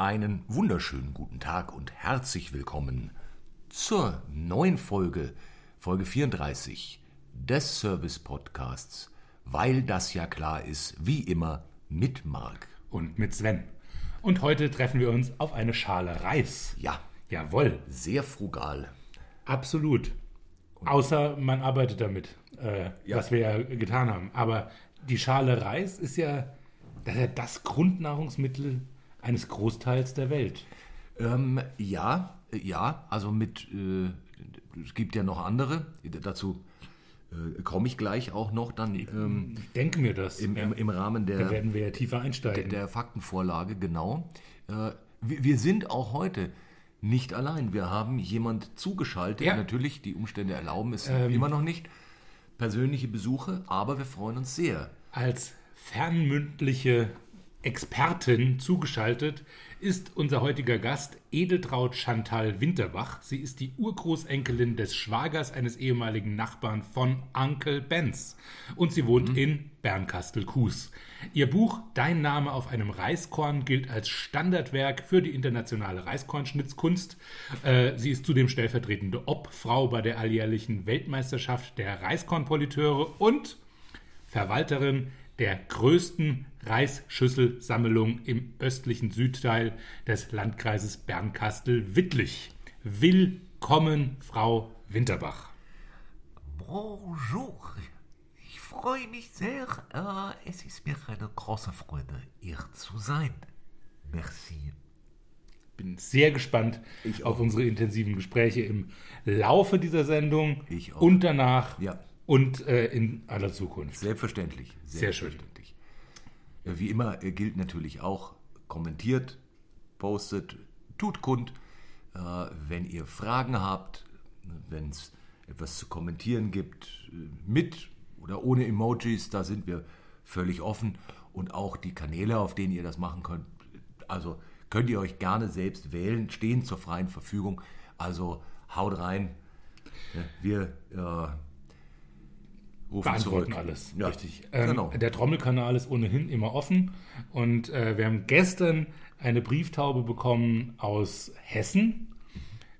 Einen wunderschönen guten Tag und herzlich willkommen zur neuen Folge, Folge 34 des Service Podcasts, weil das ja klar ist, wie immer mit Marc. und mit Sven. Und heute treffen wir uns auf eine Schale Reis. Ja, Jawohl, sehr frugal. absolut. Außer man arbeitet damit, äh, Ja. was wir ja getan haben. Aber die Schale Reis ist ja das, ist ja das Grundnahrungsmittel eines Großteils der Welt. Ähm, ja, äh, ja, also mit, äh, es gibt ja noch andere, dazu äh, komme ich gleich auch noch dann ähm, Ich denke mir das. im, im, im Rahmen der, da werden wir ja tiefer der, einsteigen. der Faktenvorlage, genau. Äh, wir, wir sind auch heute nicht allein. Wir haben jemand zugeschaltet. Ja. Natürlich, die Umstände erlauben es Ähm. immer noch nicht. Persönliche Besuche, aber wir freuen uns sehr. Als fernmündliche Expertin zugeschaltet ist unser heutiger Gast Edeltraut Chantal Winterbach. Sie ist die Urgroßenkelin des Schwagers eines ehemaligen Nachbarn von Uncle Benz und sie wohnt in Bernkastel-Kues. Ihr Buch Dein Name auf einem Reiskorn gilt als Standardwerk für die internationale Reiskornschnitzkunst. Äh, sie ist zudem stellvertretende Obfrau bei der alljährlichen Weltmeisterschaft der Reiskornpoliteure und Verwalterin der größten Reisschüsselsammlung im östlichen Südteil des Landkreises Bernkastel-Wittlich. Willkommen, Frau Winterbach. Bonjour. Ich freue mich sehr. Äh, es ist mir eine große Freude, hier zu sein. Merci. Bin sehr gespannt auf unsere intensiven Gespräche im Laufe dieser Sendung Ich auch. und danach Ja. und äh, in aller Zukunft. Selbstverständlich. Sehr schön. Wie immer äh, gilt natürlich auch, kommentiert, postet, tut kund, äh, wenn ihr Fragen habt, wenn es etwas zu kommentieren gibt, äh, mit oder ohne Emojis, da sind wir völlig offen. Und auch die Kanäle, auf denen ihr das machen könnt, also könnt ihr euch gerne selbst wählen, stehen zur freien Verfügung. Also haut rein. Wir äh, rufen beantworten zurück. alles. Ja, Richtig. Ähm, genau. Der Trommelkanal ist ohnehin immer offen. Und äh, wir haben gestern eine Brieftaube bekommen aus Hessen,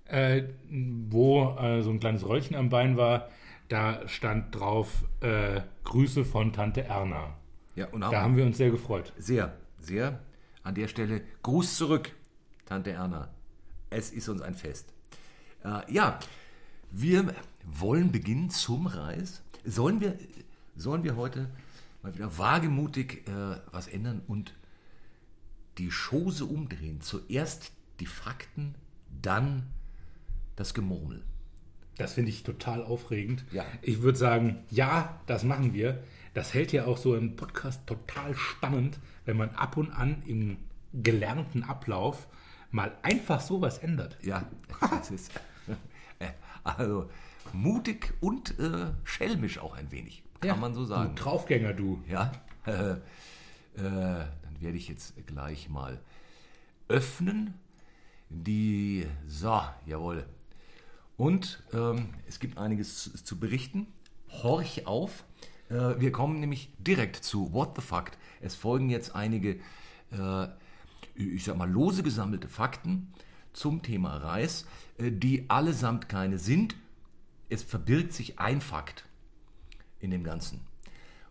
äh, wo äh, so ein kleines Röllchen am Bein war. Da stand drauf äh, Grüße von Tante Erna. Ja, und Da haben wir uns sehr gefreut. sehr, sehr an der Stelle Gruß zurück, Tante Erna. Es ist uns ein Fest. Äh, ja, wir wollen beginnen zum Reis. Sollen wir, sollen wir heute mal wieder wagemutig äh, was ändern und die Chose umdrehen? Zuerst die Fakten, dann das Gemurmel. Das finde ich total aufregend. Ja. Ich würde sagen, ja, das machen wir. Das hält ja auch so im Podcast total spannend, wenn man ab und an im gelernten Ablauf mal einfach sowas ändert. Ja, das ist äh, also mutig und äh, schelmisch auch ein wenig, kann man so sagen. Du Draufgänger, du. Ja, äh, dann werde ich jetzt gleich mal öffnen. Die, so, jawohl. Und ähm, es gibt einiges zu, zu berichten. Horch auf. Äh, wir kommen nämlich direkt zu What the Fact. Es folgen jetzt einige, äh, ich sag mal, lose gesammelte Fakten zum Thema Reis, äh, die allesamt keine sind. Es verbirgt sich ein Fakt in dem Ganzen.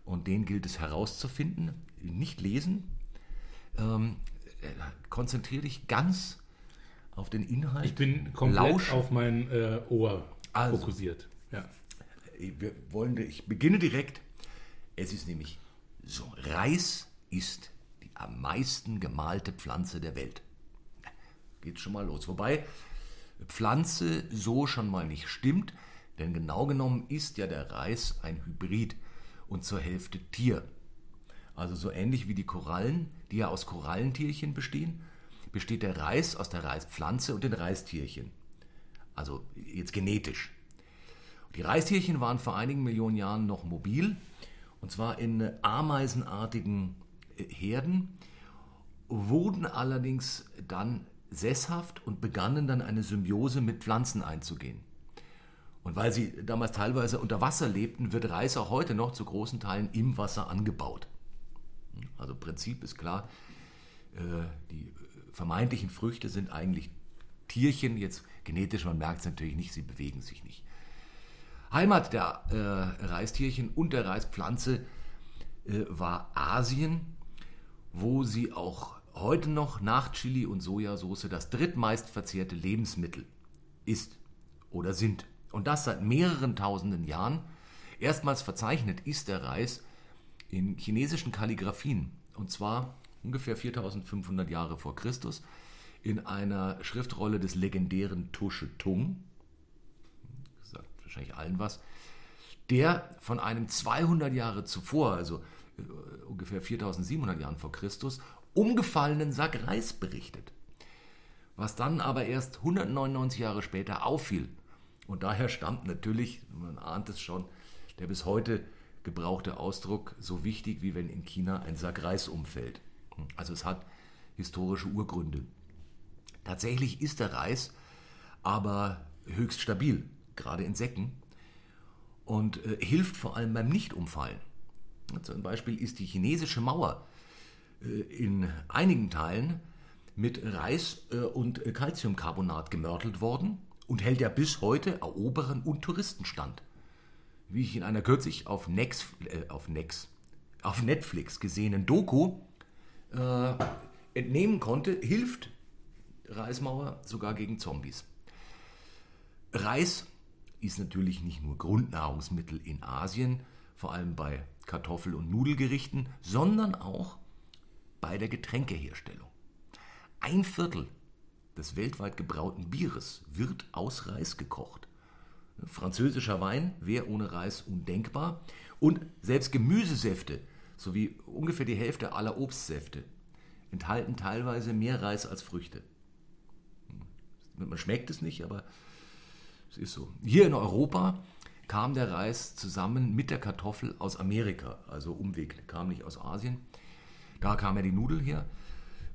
Und den gilt es herauszufinden, nicht lesen. Ähm, äh, konzentriere dich ganz auf den Inhalt. Ich bin komplett Lausch. auf mein äh, Ohr Also. fokussiert. Ja. Wir wollen, ich beginne direkt. Es ist nämlich so: Reis ist die am meisten gemalte Pflanze der Welt. Geht schon mal los. Wobei Pflanze so schon mal nicht stimmt, denn genau genommen ist ja der Reis ein Hybrid und zur Hälfte Tier. Also so ähnlich wie die Korallen, die ja aus Korallentierchen bestehen, besteht der Reis aus der Reispflanze und den Reistierchen. Also jetzt genetisch. Die Reistierchen waren vor einigen Millionen Jahren noch mobil, und zwar in ameisenartigen äh, Herden, wurden allerdings dann sesshaft und begannen dann eine Symbiose mit Pflanzen einzugehen. Und weil sie damals teilweise unter Wasser lebten, wird Reis auch heute noch zu großen Teilen im Wasser angebaut. Also Prinzip ist klar, äh, die vermeintlichen Früchte sind eigentlich Tierchen, jetzt genetisch, man merkt es natürlich nicht, sie bewegen sich nicht. Heimat der äh, Reistierchen und der Reispflanze äh, war Asien, wo sie auch heute noch nach Chili und Sojasauce das drittmeist verzehrte Lebensmittel ist oder sind. Und das seit mehreren tausenden Jahren. Erstmals verzeichnet ist der Reis in chinesischen Kalligraphien. Und zwar ungefähr 4500 Jahre vor Christus in einer Schriftrolle des legendären Tusche Tung. Sagt wahrscheinlich allen was. Der von einem 200 Jahre zuvor, also äh, ungefähr 4700 Jahren vor Christus, umgefallenen Sack Reis berichtet. Was dann aber erst 199 Jahre später auffiel. Und daher stammt natürlich, man ahnt es schon, der bis heute gebrauchte Ausdruck so wichtig, wie wenn in China ein Sack Reis umfällt. Also es hat historische Urgründe. Tatsächlich ist der Reis aber höchst stabil, gerade in Säcken, und äh, hilft vor allem beim Nichtumfallen. Zum Beispiel ist die chinesische Mauer äh, in einigen Teilen mit Reis äh, und Calciumcarbonat gemörtelt worden und hält ja bis heute Eroberern und Touristen stand. Wie ich in einer kürzlich auf, Nex, äh, auf, Nex, auf Netflix gesehenen Doku äh, entnehmen konnte, hilft Reismauer sogar gegen Zombies. Reis ist natürlich nicht nur Grundnahrungsmittel in Asien, vor allem bei Kartoffel- und Nudelgerichten, sondern auch bei der Getränkeherstellung. Ein Viertel des weltweit gebrauten Bieres wird aus Reis gekocht. Französischer Wein wäre ohne Reis undenkbar. Und selbst Gemüsesäfte sowie ungefähr die Hälfte aller Obstsäfte enthalten teilweise mehr Reis als Früchte. Man schmeckt es nicht, aber es ist so. Hier in Europa kam der Reis zusammen mit der Kartoffel aus Amerika, also Umweg, kam nicht aus Asien. Da kam ja die Nudel her.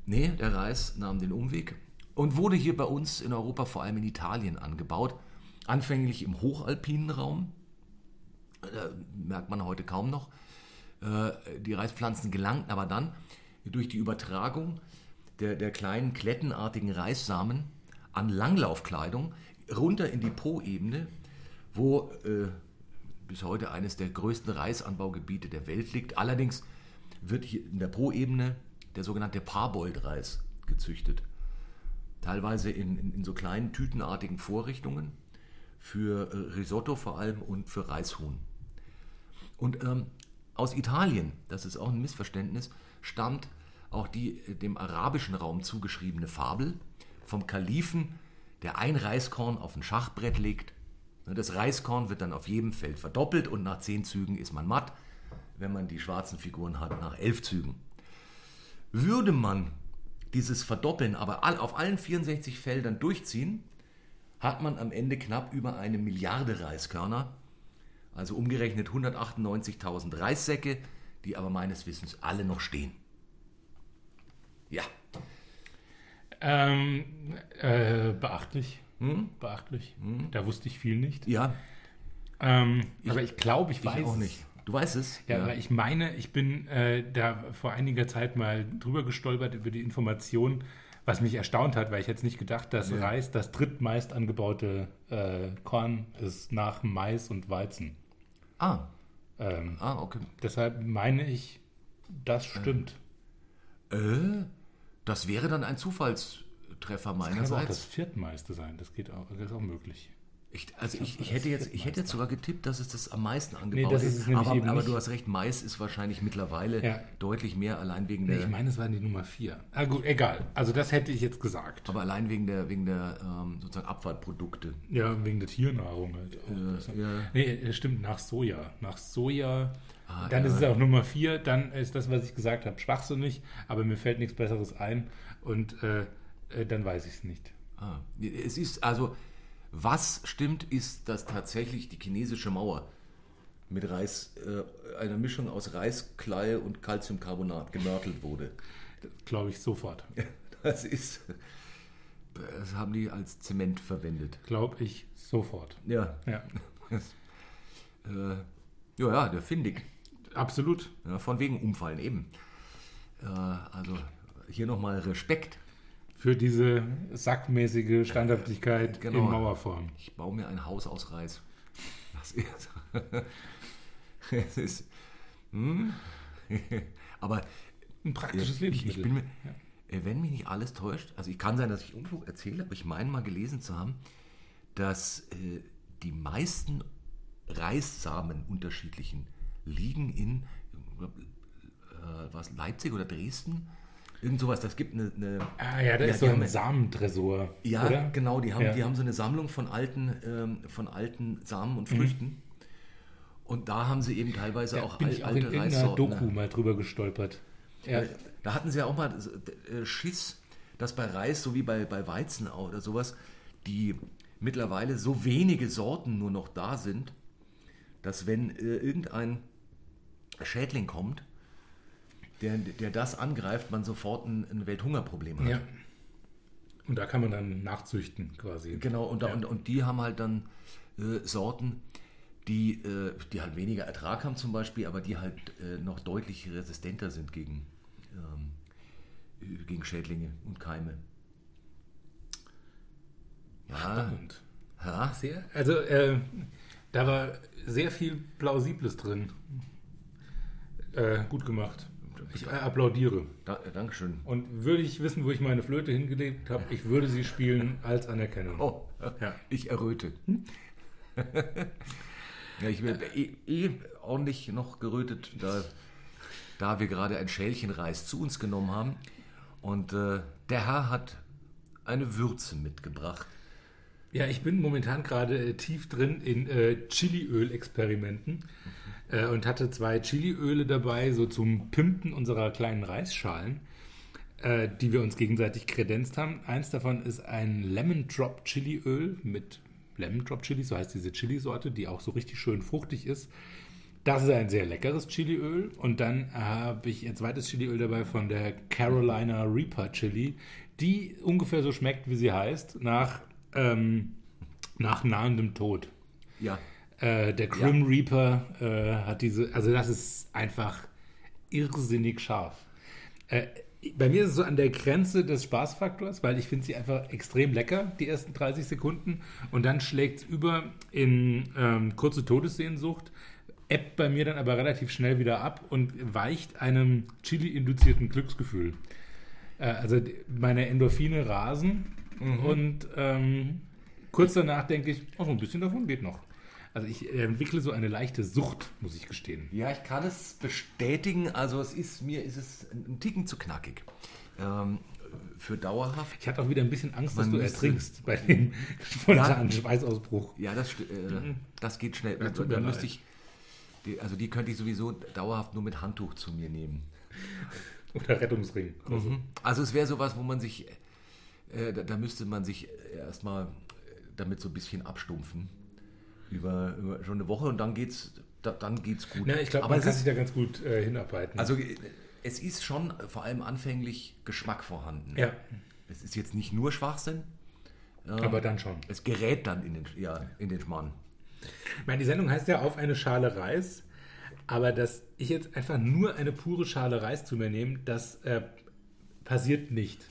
Nee, der Reis nahm den Umweg und wurde hier bei uns in Europa, vor allem in Italien, angebaut. Anfänglich im hochalpinen Raum, da merkt man heute kaum noch. Äh, die Reispflanzen gelangten aber dann durch die Übertragung der, der kleinen klettenartigen Reissamen an Langlaufkleidung runter in die Po-Ebene, wo äh, bis heute eines der größten Reisanbaugebiete der Welt liegt. Allerdings wird hier in der Po-Ebene der sogenannte Parboiled-Reis gezüchtet. Teilweise in, in, in, so kleinen tütenartigen Vorrichtungen für äh, Risotto vor allem und für Reishuhn. Und ähm, aus Italien, das ist auch ein Missverständnis, stammt auch die äh, dem arabischen Raum zugeschriebene Fabel vom Kalifen, der ein Reiskorn auf ein Schachbrett legt. Ne, das Reiskorn wird dann auf jedem Feld verdoppelt und nach zehn Zügen ist man matt, wenn man die schwarzen Figuren hat, nach elf Zügen. Würde man dieses Verdoppeln aber auf allen 64 Feldern durchziehen, hat man am Ende knapp über eine Milliarde Reiskörner, also umgerechnet 198.000 Reissäcke, die aber meines Wissens alle noch stehen. Ja. Ähm, äh, beachtlich. Hm? Beachtlich. Hm? Da wusste ich viel nicht. Ja. Ähm, ich, aber ich glaube, ich, ich weiß auch nicht. Du weißt es? Ja, ja. ich meine, ich bin äh, da vor einiger Zeit mal drüber gestolpert über die Information, was mich erstaunt hat, weil ich jetzt nicht gedacht, dass ja. Reis das drittmeist angebaute äh, Korn ist nach Mais und Weizen. Ah. Ähm, ah, okay. Deshalb meine ich, das stimmt. Äh, äh das wäre dann ein Zufallstreffer meinerseits. Das kann aber auch das viertmeiste sein, das geht auch, das ist auch möglich. Ich, also ich, ich, hätte jetzt, ich hätte jetzt sogar getippt, dass es das am meisten angebaut nee, ist. aber, aber du hast recht, Mais ist wahrscheinlich mittlerweile ja. deutlich mehr, allein wegen nee, der. Ich meine, es war die Nummer 4. Ah, gut, egal. Also das hätte ich jetzt gesagt. Aber allein wegen der, wegen der ähm, sozusagen Abfallprodukte. Ja, wegen der Tiernahrung halt. Äh, ja. Nee, stimmt, nach Soja. Nach Soja. Ah, dann ja. ist es auch Nummer 4. Dann ist das, was ich gesagt habe, schwachsinnig. Aber mir fällt nichts Besseres ein. Und äh, äh dann weiß ich es nicht. Ah, es ist also was stimmt, ist, dass tatsächlich die chinesische Mauer mit Reis, äh, einer Mischung aus Reiskleie und Calciumcarbonat gemörtelt wurde. Glaube ich sofort. Das ist, das haben die als Zement verwendet. Glaube ich sofort. Ja. Ja. Das, äh, ja, ja, der findig. Absolut. Ja, von wegen Umfallen eben. Äh, also hier nochmal Respekt Für diese sackmäßige Standhaftigkeit Genau. in Mauerform. Ich baue mir ein Haus aus Reis. Das ist. es ist. Hm? Aber Ein praktisches ich, Lebensmittel. ich bin mir, äh, wenn mich nicht alles täuscht, also ich kann sein, dass ich Unfug erzähle, aber ich meine mal gelesen zu haben, dass äh, die meisten Reissamen unterschiedlichen liegen in äh, was, Leipzig oder Dresden. Irgend sowas. Das gibt eine. eine ah ja, da Ja, ist so ein Samentresor. ja, oder? genau. Die haben, Ja. die haben so eine Sammlung von alten, ähm, von alten Samen und Mhm. Früchten. Und da haben sie eben teilweise Da auch bin al- ich auch in alte irgendeiner Reissorten. Doku mal drüber gestolpert. Ja. Da hatten sie ja auch mal äh, Schiss, dass bei Reis, so wie bei, bei Weizen oder sowas, die mittlerweile so wenige Sorten nur noch da sind, dass wenn äh, irgendein Schädling kommt, der, der das angreift, man sofort ein, ein Welthungerproblem hat. ja. Und da kann man dann nachzüchten quasi. Genau, und, da, Ja. und, und die haben halt dann äh, Sorten, die, äh, die halt weniger Ertrag haben zum Beispiel, aber die halt äh, noch deutlich resistenter sind gegen, ähm, äh, gegen Schädlinge und Keime. Ja, Spannend. ja, Sehr, also äh, da war sehr viel Plausibles drin. Äh, gut gemacht. Ich äh, applaudiere. da, Dankeschön. Und würde ich wissen, wo ich meine Flöte hingelegt habe, ich würde sie spielen als Anerkennung. Oh, Ja. ich erröte. ja, ich bin eh, eh ordentlich noch gerötet, da, da wir gerade ein Schälchen Reis zu uns genommen haben. Und äh, der Herr hat eine Würze mitgebracht. Ja, ich bin momentan gerade äh, tief drin in äh, Chiliöl-Experimenten äh, und hatte zwei Chiliöle dabei, so zum Pimpen unserer kleinen Reisschalen, äh, die wir uns gegenseitig kredenzt haben. Eins davon ist ein Lemon Drop Chiliöl mit Lemon Drop Chili, so heißt diese Chili-Sorte, die auch so richtig schön fruchtig ist. Das ist ein sehr leckeres Chiliöl. Und dann habe ich ein zweites Chiliöl dabei von der Carolina Reaper Chili, die ungefähr so schmeckt, wie sie heißt, nach, ähm, nach nahendem Tod. Ja, Äh, der Grim Reaper äh, hat diese, also das ist einfach irrsinnig scharf. Äh, bei mir ist es so an der Grenze des Spaßfaktors, weil ich finde sie einfach extrem lecker, die ersten 30 Sekunden. Und dann schlägt es über in ähm, kurze Todessehnsucht, ebbt bei mir dann aber relativ schnell wieder ab und weicht einem Chili-induzierten Glücksgefühl. Äh, also meine Endorphine rasen und ähm, kurz danach denke ich, oh, ein bisschen davon geht noch. Also ich entwickle so eine leichte Sucht, muss ich gestehen. ja, ich kann es bestätigen. Also es ist mir ist es ein Ticken zu knackig. Ähm, für dauerhaft. Ich hatte auch wieder ein bisschen Angst, dass du ertrinkst bei dem spontanen Ja. Schweißausbruch. Ja, das, äh, das geht schnell. Dann leid. müsste ich, also die könnte ich sowieso dauerhaft nur mit Handtuch zu mir nehmen. Oder Rettungsring. Also, Also es wäre sowas, wo man sich, äh, da, da müsste man sich erstmal damit so ein bisschen abstumpfen. Über, über schon eine Woche und dann geht's, da, dann geht's gut. Na, ich glaube, Aber man es kann sich da ganz gut äh, hinarbeiten. also äh, es ist schon vor allem anfänglich Geschmack vorhanden. ja, Es ist jetzt nicht nur Schwachsinn. aber dann schon. Es gerät dann in den, ja, in den Schmarrn. Ich meine, die Sendung heißt ja auf eine Schale Reis, aber dass ich jetzt einfach nur eine pure Schale Reis zu mir nehme, das äh, passiert nicht.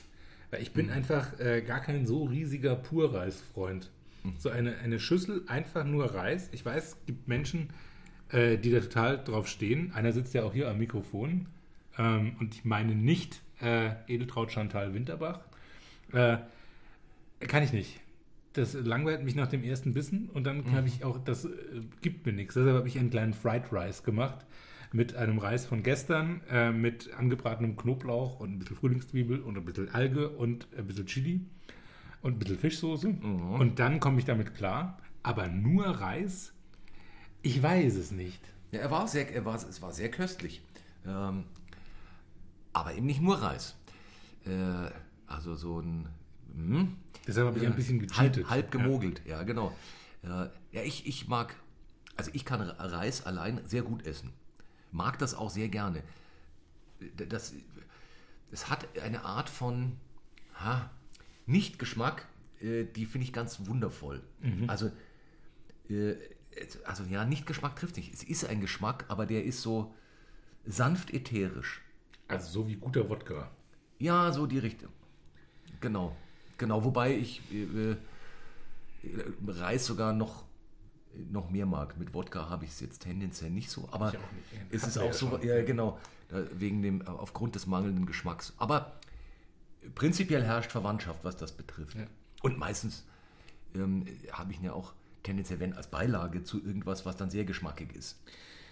Weil ich bin einfach äh, gar kein so riesiger Purreis-Freund. So eine, eine Schüssel, einfach nur Reis. Ich weiß, es gibt Menschen, äh, die da total drauf stehen. Einer sitzt ja auch hier am Mikrofon. Ähm, und ich meine nicht äh, Edeltraut Chantal Winterbach. Äh, kann ich nicht. Das langweilt mich nach dem ersten Bissen und dann habe ich auch, das äh, gibt mir nichts. Deshalb habe ich einen kleinen Fried Rice gemacht mit einem Reis von gestern, äh, mit angebratenem Knoblauch und ein bisschen Frühlingszwiebel und ein bisschen Alge und ein bisschen Chili und ein bisschen Fischsoße. Und dann komme ich damit klar. Aber nur Reis? Ich weiß es nicht. Ja, er war sehr, er war, es war sehr köstlich. Ähm, aber eben nicht nur Reis. Äh, also so ein hm, Deshalb habe ich ein bisschen halb, gecheatet. halb gemogelt, ja, genau. Äh, ja, ich, ich mag, also ich kann Reis allein sehr gut essen. Mag das auch sehr gerne. Das, es hat eine Art von ha, Nicht-Geschmack, äh, die finde ich ganz wundervoll. Also, äh, also ja, Nicht-Geschmack trifft nicht. Es ist ein Geschmack, aber der ist so sanft ätherisch. Also so wie guter Wodka. Ja, so die Richtung. Genau, genau. Wobei ich äh, äh, Reis sogar noch, noch mehr mag. Mit Wodka habe ich es jetzt tendenziell nicht so, aber nicht. es ist auch so, ja genau, wegen dem, aufgrund des mangelnden Geschmacks. Aber prinzipiell herrscht Verwandtschaft, was das betrifft. Ja. Und meistens ähm, habe ich ihn ja auch tendenziell, wenn als Beilage zu irgendwas, was dann sehr geschmackig ist.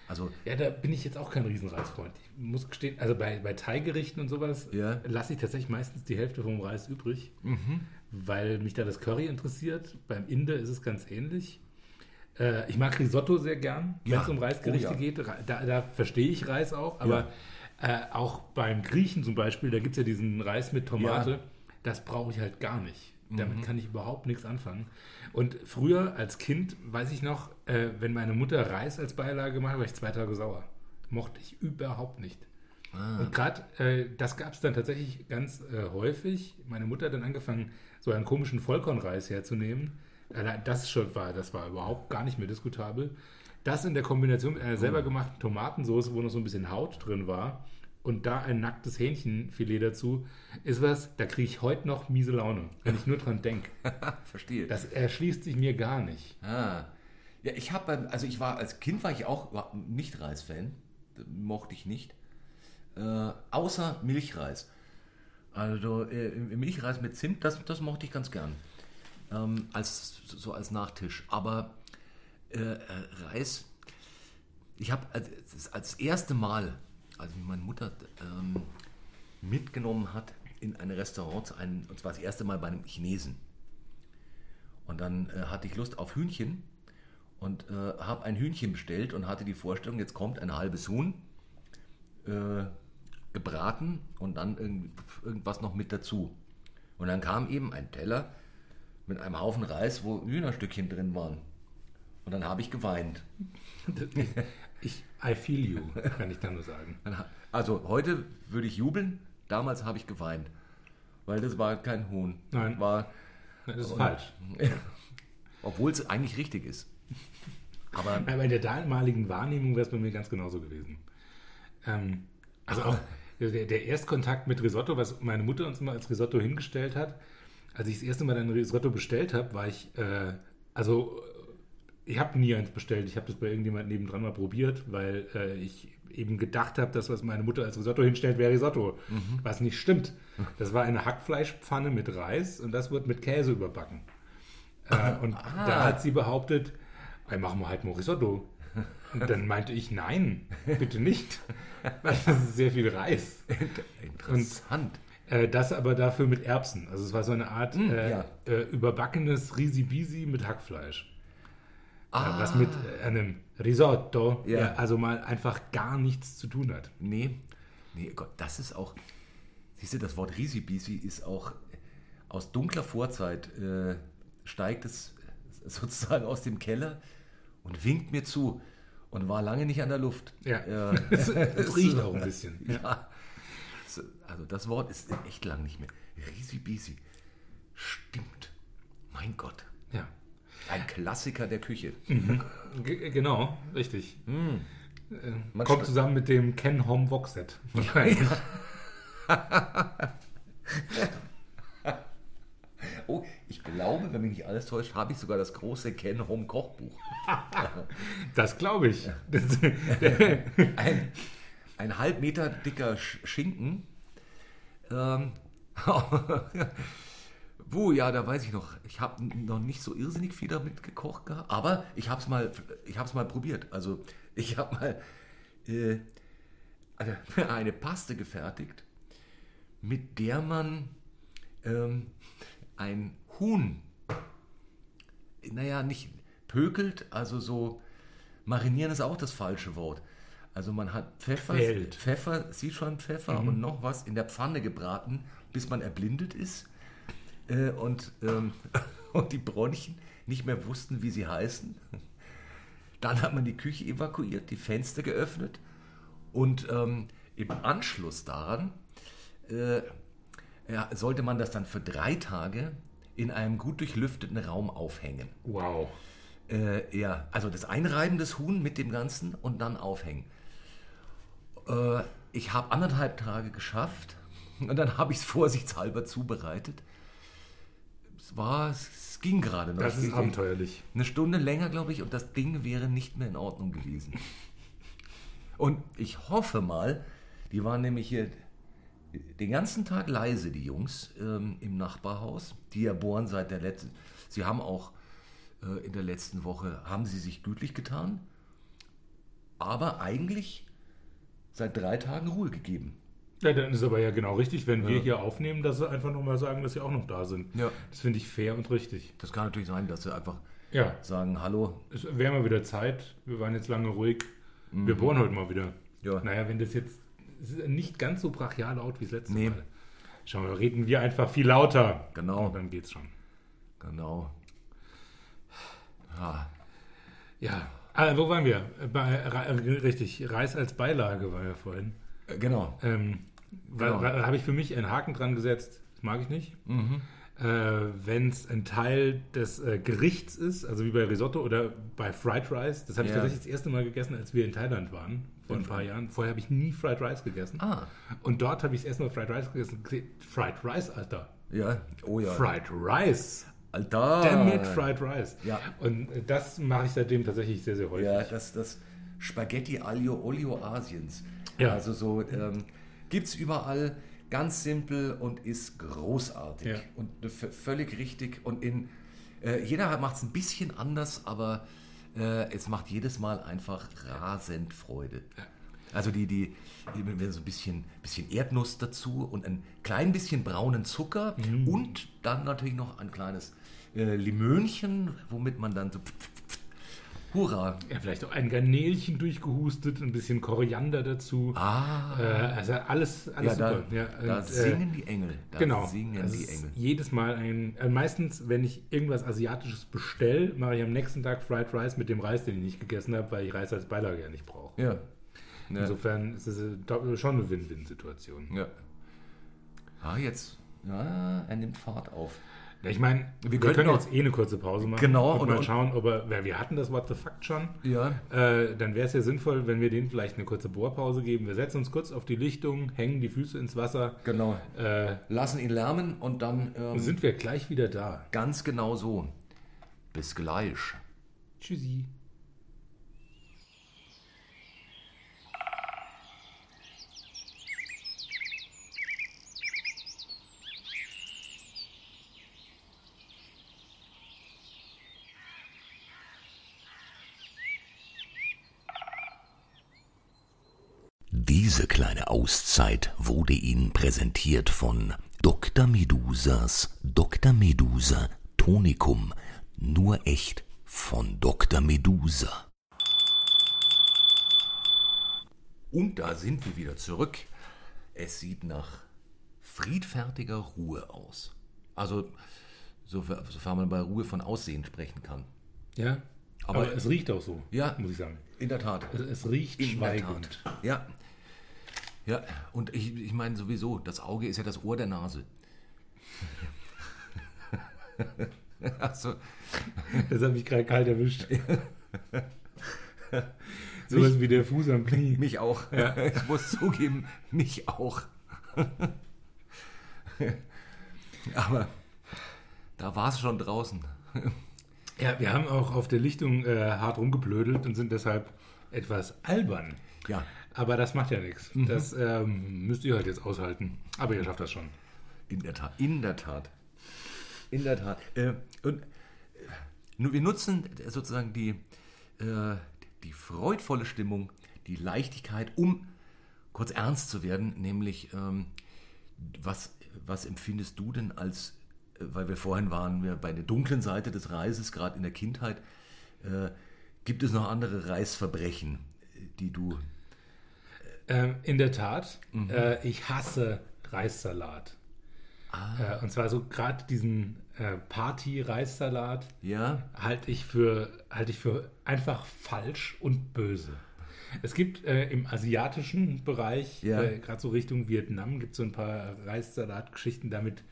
Also Ja, da bin ich jetzt auch kein Riesenreisfreund. Ich muss gestehen, also bei, bei Thai-Gerichten und sowas Ja. lasse ich tatsächlich meistens die Hälfte vom Reis übrig, Mhm. weil mich da das Curry interessiert. Beim Inder ist es ganz ähnlich. Äh, ich mag Risotto sehr gern, wenn Ja. es um Reisgerichte Oh ja. geht. Da, da verstehe ich Reis auch, aber äh, auch beim Griechen zum Beispiel, da gibt es ja diesen Reis mit Tomate. Ja. Mhm. Das brauche ich halt gar nicht. Damit kann ich überhaupt nichts anfangen. Und früher als Kind, weiß ich noch, äh, wenn meine Mutter Reis als Beilage gemacht hat, war ich zwei Tage sauer. Mochte ich überhaupt nicht. Ah. Und gerade äh, das gab es dann tatsächlich ganz äh, häufig. Meine Mutter hat dann angefangen, so einen komischen Vollkornreis herzunehmen. Äh, das schon war, das war überhaupt gar nicht mehr diskutabel. Das in der Kombination mit einer selber Oh. gemachten Tomatensauce, wo noch so ein bisschen Haut drin war, und da ein nacktes Hähnchenfilet dazu, ist was, da kriege ich heute noch miese Laune, wenn ich nur dran denke. verstehe. Das erschließt sich mir gar nicht. Ah. Ja, ich habe also ich war, als Kind war ich auch nicht Reisfan. Mochte ich nicht. Äh, außer Milchreis. Also äh, Milchreis mit Zimt, das, das mochte ich ganz gern. Ähm, als, so als Nachtisch. Aber äh, äh, Reis, ich habe als, als erste Mal, als mich meine Mutter ähm, mitgenommen hat in ein Restaurant, zu einem, und zwar das erste Mal bei einem Chinesen. Und dann äh, hatte ich Lust auf Hühnchen und äh, habe ein Hühnchen bestellt und hatte die Vorstellung, jetzt kommt ein halbes Huhn, äh, gebraten und dann irgend, irgendwas noch mit dazu. Und dann kam eben ein Teller mit einem Haufen Reis, wo Hühnerstückchen drin waren. Und dann habe ich geweint. Ich, I feel you, kann ich da nur sagen. Dann Also heute würde ich jubeln, damals habe ich geweint. Weil das war kein Huhn. Nein. War, Das ist falsch. obwohl es eigentlich richtig ist. Aber Aber in der damaligen Wahrnehmung wäre es bei mir ganz genauso gewesen. Ähm, also auch der, der Erstkontakt mit Risotto, was meine Mutter uns immer als Risotto hingestellt hat, als ich das erste Mal ein Risotto bestellt habe, war ich, äh, also ich habe nie eins bestellt, ich habe das bei irgendjemand nebendran mal probiert, weil äh, ich eben gedacht habe, das, was meine Mutter als Risotto hinstellt, wäre Risotto. Was nicht stimmt. Das war eine Hackfleischpfanne mit Reis und das wird mit Käse überbacken. Äh, und da hat sie behauptet, "Ey, machen wir halt mal Risotto. Und dann meinte ich, nein, bitte nicht. Weil das ist sehr viel Reis. interessant. Äh, das aber dafür mit Erbsen. Also es war so eine Art äh, ja. äh, überbackenes Risi-Bisi mit Hackfleisch. Ah. Äh, was mit äh, einem Risotto Ja. ja, also mal einfach gar nichts zu tun hat. Nee, nee, Gott, das ist auch. Siehst du, das Wort Risibisi ist auch aus dunkler Vorzeit, äh, steigt es sozusagen aus dem Keller und winkt mir zu und war lange nicht an der Luft. Ja, es, es riecht auch ein bisschen. Ja. Ja. So, Also das Wort ist echt lang nicht mehr. Risibisi. Stimmt. Mein Gott. ja. Ein Klassiker der Küche. G genau, richtig. Äh, Man kommt zusammen mit dem Ken Hom Voxset. Wahrscheinlich. Oh, ich glaube, wenn mich nicht alles täuscht, habe ich sogar das große Ken Home Kochbuch. Das glaube ich. Das, Ein, ein halb Meter dicker Sch- Schinken. Ähm, Wo, ja, da weiß ich noch, ich habe noch nicht so irrsinnig viel damit gekocht gehabt, aber ich habe es mal, ich hab's mal probiert. Also ich habe mal äh, eine, eine Paste gefertigt, mit der man ähm, ein Huhn, naja, nicht pökelt, also so marinieren ist auch das falsche Wort. Also man hat Pfeffer, Quält. Pfeffer, Sichuan-Pfeffer und noch was in der Pfanne gebraten, bis man erblindet ist äh, und, ähm, und die Bronchien nicht mehr wussten, wie sie heißen. Dann hat man die Küche evakuiert, die Fenster geöffnet und ähm, im Anschluss daran äh, ja, sollte man das dann für drei Tage in einem gut durchlüfteten Raum aufhängen. wow. Äh, ja, also das Einreiben des Huhn mit dem Ganzen und dann aufhängen. Äh, ich habe anderthalb Tage geschafft Und dann habe ich es vorsichtshalber zubereitet. Es war, es ging gerade noch. Das ist Ich- abenteuerlich. Eine Stunde länger, glaube ich, und das Ding wäre nicht mehr in Ordnung gewesen. Und ich hoffe mal, die waren nämlich hier den ganzen Tag leise, die Jungs ähm, im Nachbarhaus. Die ja bohren seit der letzten. Sie haben auch äh, in der letzten Woche haben sie sich gütlich getan, aber eigentlich seit drei Tagen Ruhe gegeben. Ja, dann ist aber ja genau richtig, wenn wir Ja. hier aufnehmen, dass sie einfach nochmal sagen, dass sie auch noch da sind. Ja. Das finde ich fair und richtig. Das kann natürlich sein, dass sie einfach Ja, sagen, hallo, es wäre mal wieder Zeit. Wir waren jetzt lange ruhig. Wir bohren heute mal wieder. Mhm. Ja. Naja, wenn das jetzt nicht ganz so brachial laut wie das letzte Nee. Mal. Schauen wir, reden wir einfach viel lauter. Genau. Und dann geht's schon. genau. Ja, Ja. Ah, wo waren wir? Bei, richtig, Reis als Beilage war ja vorhin. äh, genau. Ähm, Genau. Da habe ich für mich einen Haken dran gesetzt. Das mag ich nicht. Mhm. Äh, Wenn es ein Teil des äh, Gerichts ist, also wie bei Risotto oder bei Fried Rice, das habe ich Ja. tatsächlich das erste Mal gegessen, als wir in Thailand waren, vor ein paar Jahren. Vorher habe ich nie Fried Rice gegessen. Ah, Und dort habe ich das erste Mal Fried Rice gegessen. Fried Rice, Alter. ja. Oh ja. Fried Rice. Alter. Damn it, Fried Rice. Ja. Und äh, das mache ich seitdem tatsächlich sehr, sehr häufig. Ja, das, das Spaghetti Aglio Olio Asiens. Ja. Also so ähm, gibt es überall, ganz simpel und ist großartig. Ja. Und völlig richtig. Und in äh, jeder macht es ein bisschen anders, aber äh, es macht jedes Mal einfach rasend Freude. Also die, die, die so ein bisschen, bisschen Erdnuss dazu und ein klein bisschen braunen Zucker Mhm. und dann natürlich noch ein kleines äh, Limönchen, womit man dann so Hurra. Ja, vielleicht auch ein Garnelchen durchgehustet, ein bisschen Koriander dazu. Ah, Äh, also alles, alles ja, da, super. Ja, da und, äh, singen die Engel. Da genau. singen Das die Engel. Jedes Mal ein. Äh, meistens, wenn ich irgendwas Asiatisches bestelle, mache ich am nächsten Tag Fried Rice mit dem Reis, den ich nicht gegessen habe, weil ich Reis als Beilage ja nicht brauche. Ja. Ja. Insofern ist es äh, schon eine Win-Win-Situation. ja. Ah, jetzt. Ja, er nimmt Fahrt auf. Ich meine, wir, könnten können noch- jetzt eh eine kurze Pause machen. Genau, Und, und- mal und- schauen, ob er. Weil wir hatten das What the Fuck schon. Ja. Äh, dann wäre es ja sinnvoll, wenn wir denen vielleicht eine kurze Bohrpause geben. Wir setzen uns kurz auf die Lichtung, hängen die Füße ins Wasser. Genau. Äh, Lassen ihn lärmen und dann ähm, sind wir gleich wieder da. ganz genau so. Bis gleich. Tschüssi. Diese kleine Auszeit wurde Ihnen präsentiert von Dr. Medusas Dr. Medusa Tonikum. Nur echt von Dr. Medusa. Und da sind wir wieder zurück. Es sieht nach friedfertiger Ruhe aus. Also, sof- sofern man bei Ruhe von Aussehen sprechen kann. Ja, aber, Aber- es riecht auch so, Ja. muss ich sagen. In der Tat. Es, es riecht In der schweigend. Tat. Ja. Ja, und ich, ich meine sowieso, das Auge ist ja das Ohr der Nase. also, Das hat mich gerade kalt erwischt. so was wie der Fuß am Knie. mich auch. Ich muss zugeben, mich auch. Aber da war es schon draußen. Ja, wir haben auch auf der Lichtung äh, hart rumgeblödelt und sind deshalb etwas albern. Ja, Aber das macht ja nichts. Mhm. Das ähm, müsst ihr halt jetzt aushalten. Aber ihr schafft das schon. in der Tat. In der Tat. In der Tat. Äh, und äh, wir nutzen sozusagen die, äh, die freudvolle Stimmung, die Leichtigkeit, um kurz ernst zu werden, nämlich ähm, was, was empfindest du denn als, äh, weil wir vorhin waren wir bei der dunklen Seite des Reises, gerade in der Kindheit, äh, gibt es noch andere Reisverbrechen, die du, Ähm, in der Tat, Mhm. äh, ich hasse Reissalat. Ah. Äh, und zwar so gerade diesen äh, Party-Reissalat ja, halte ich für halte ich für einfach falsch und böse. Es gibt äh, im asiatischen Bereich, Ja. äh, gerade so Richtung Vietnam, gibt es so ein paar Reissalat-Geschichten, damit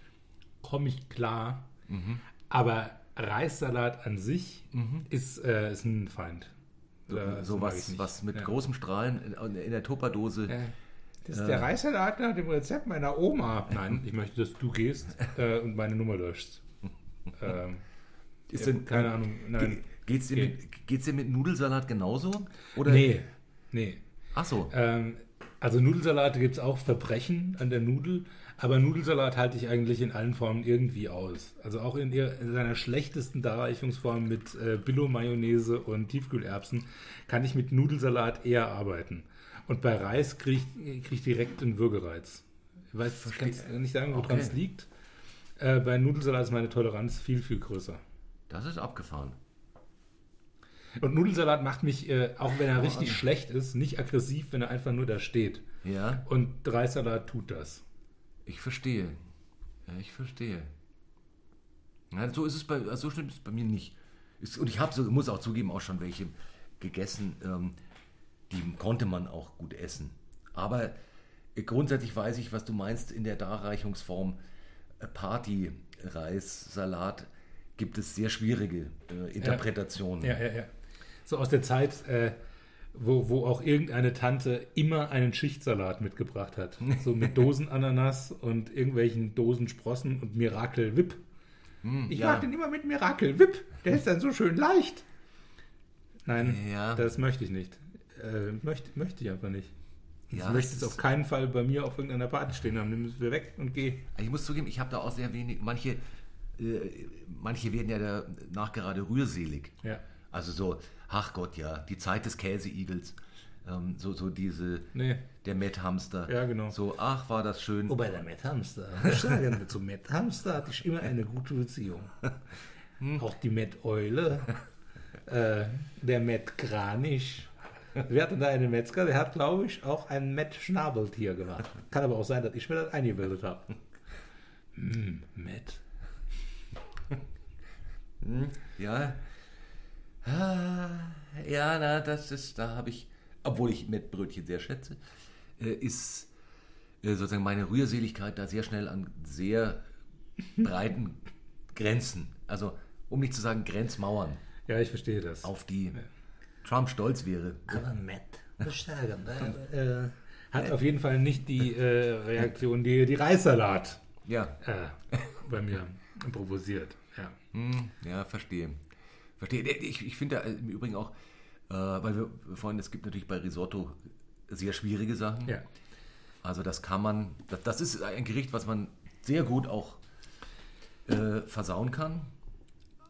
komme ich klar. Mhm. Aber Reissalat an sich ist, äh, ist ein Feind. So, Äh, so mag ich was, mit Ja. großem Strahlen in, in der Tupperdose Ja. Das ist der Reissalat nach dem Rezept meiner Oma. Nein, ich möchte, dass du gehst äh, und meine Nummer löschst. Ähm, Ist ja, denn, keine Ahnung. Nein. Ge- Geht's dir, Geht. mit, geht's dir mit Nudelsalat genauso? Oder? Nee, nee. Ach so. Ähm, also Nudelsalate gibt es auch Verbrechen an der Nudel, aber Nudelsalat halte ich eigentlich in allen Formen irgendwie aus. Also auch in, ihr- in seiner schlechtesten Darreichungsform mit äh, Billo-Mayonnaise und Tiefkühlerbsen kann ich mit Nudelsalat eher arbeiten. Und bei Reis kriege ich, krieg ich direkt einen Würgereiz. Ich weiß ich kann nicht sagen, woran Okay. es liegt. Äh, bei Nudelsalat ist meine Toleranz viel, viel größer. Das ist abgefahren. Und Nudelsalat macht mich, äh, auch wenn er richtig schlecht ist, nicht aggressiv, wenn er einfach nur da steht. Ja, Und Reissalat tut das. ich verstehe. Ja, ich verstehe. Ja, so ist es bei, also so schlimm ist es bei mir nicht. Ist, und ich habe so, muss auch zugeben, auch schon welche gegessen, ähm, die konnte man auch gut essen. Aber äh, grundsätzlich weiß ich, was du meinst in der Darreichungsform äh, Party, Reis, Salat gibt es sehr schwierige äh, Interpretationen. Ja, ja, ja. So aus der Zeit, äh, wo, wo auch irgendeine Tante immer einen Schichtsalat mitgebracht hat. So mit Dosenananas und irgendwelchen Dosensprossen und Miracle Whip. ich ja. mag den immer mit Miracle Whip. Der ist dann so schön leicht. Nein, Ja. das möchte ich nicht. Äh, möchte, möchte ich einfach nicht. Ich Ja, möchte es auf keinen Fall bei mir auf irgendeiner Party stehen haben. Nimm es mir weg und geh. Ich muss zugeben, ich habe da auch sehr wenig. Manche, äh, manche werden ja da nachgerade rührselig. Ja. Also so, ach Gott, ja, die Zeit des Käseigels. Ähm, so, so diese, Nee. der Metthamster. Ja, genau. So, ach, war das schön. Wobei der Matt Hamster, ich sage, zu Matt Hamster hatte ich immer eine gute Beziehung. Auch die Matt Eule, äh, der Matt Kranich. Wir hatten da einen Metzger, der hat, glaube ich, auch ein Matt Schnabeltier gemacht. Kann aber auch sein, dass ich mir das eingebildet habe. Mm, Matt. Ja. Ah, Ja, na, das ist, da habe ich, obwohl ich Mettbrötchen sehr schätze, äh, ist äh, sozusagen meine Rührseligkeit da sehr schnell an sehr breiten Grenzen, also um nicht zu sagen Grenzmauern, Ja, ich verstehe das. auf die Trump stolz wäre. Aber Matt, muss sagen, äh, hat auf jeden Fall nicht die äh, Reaktion, die die Reissalat Ja, äh, bei mir provoziert. Ja. Hm, ja, verstehe. Verstehe. Ich, ich finde da im Übrigen auch, äh, weil wir vorhin, es gibt natürlich bei Risotto sehr schwierige Sachen. Ja. Also das kann man, das, das ist ein Gericht, was man sehr gut auch äh, versauen kann.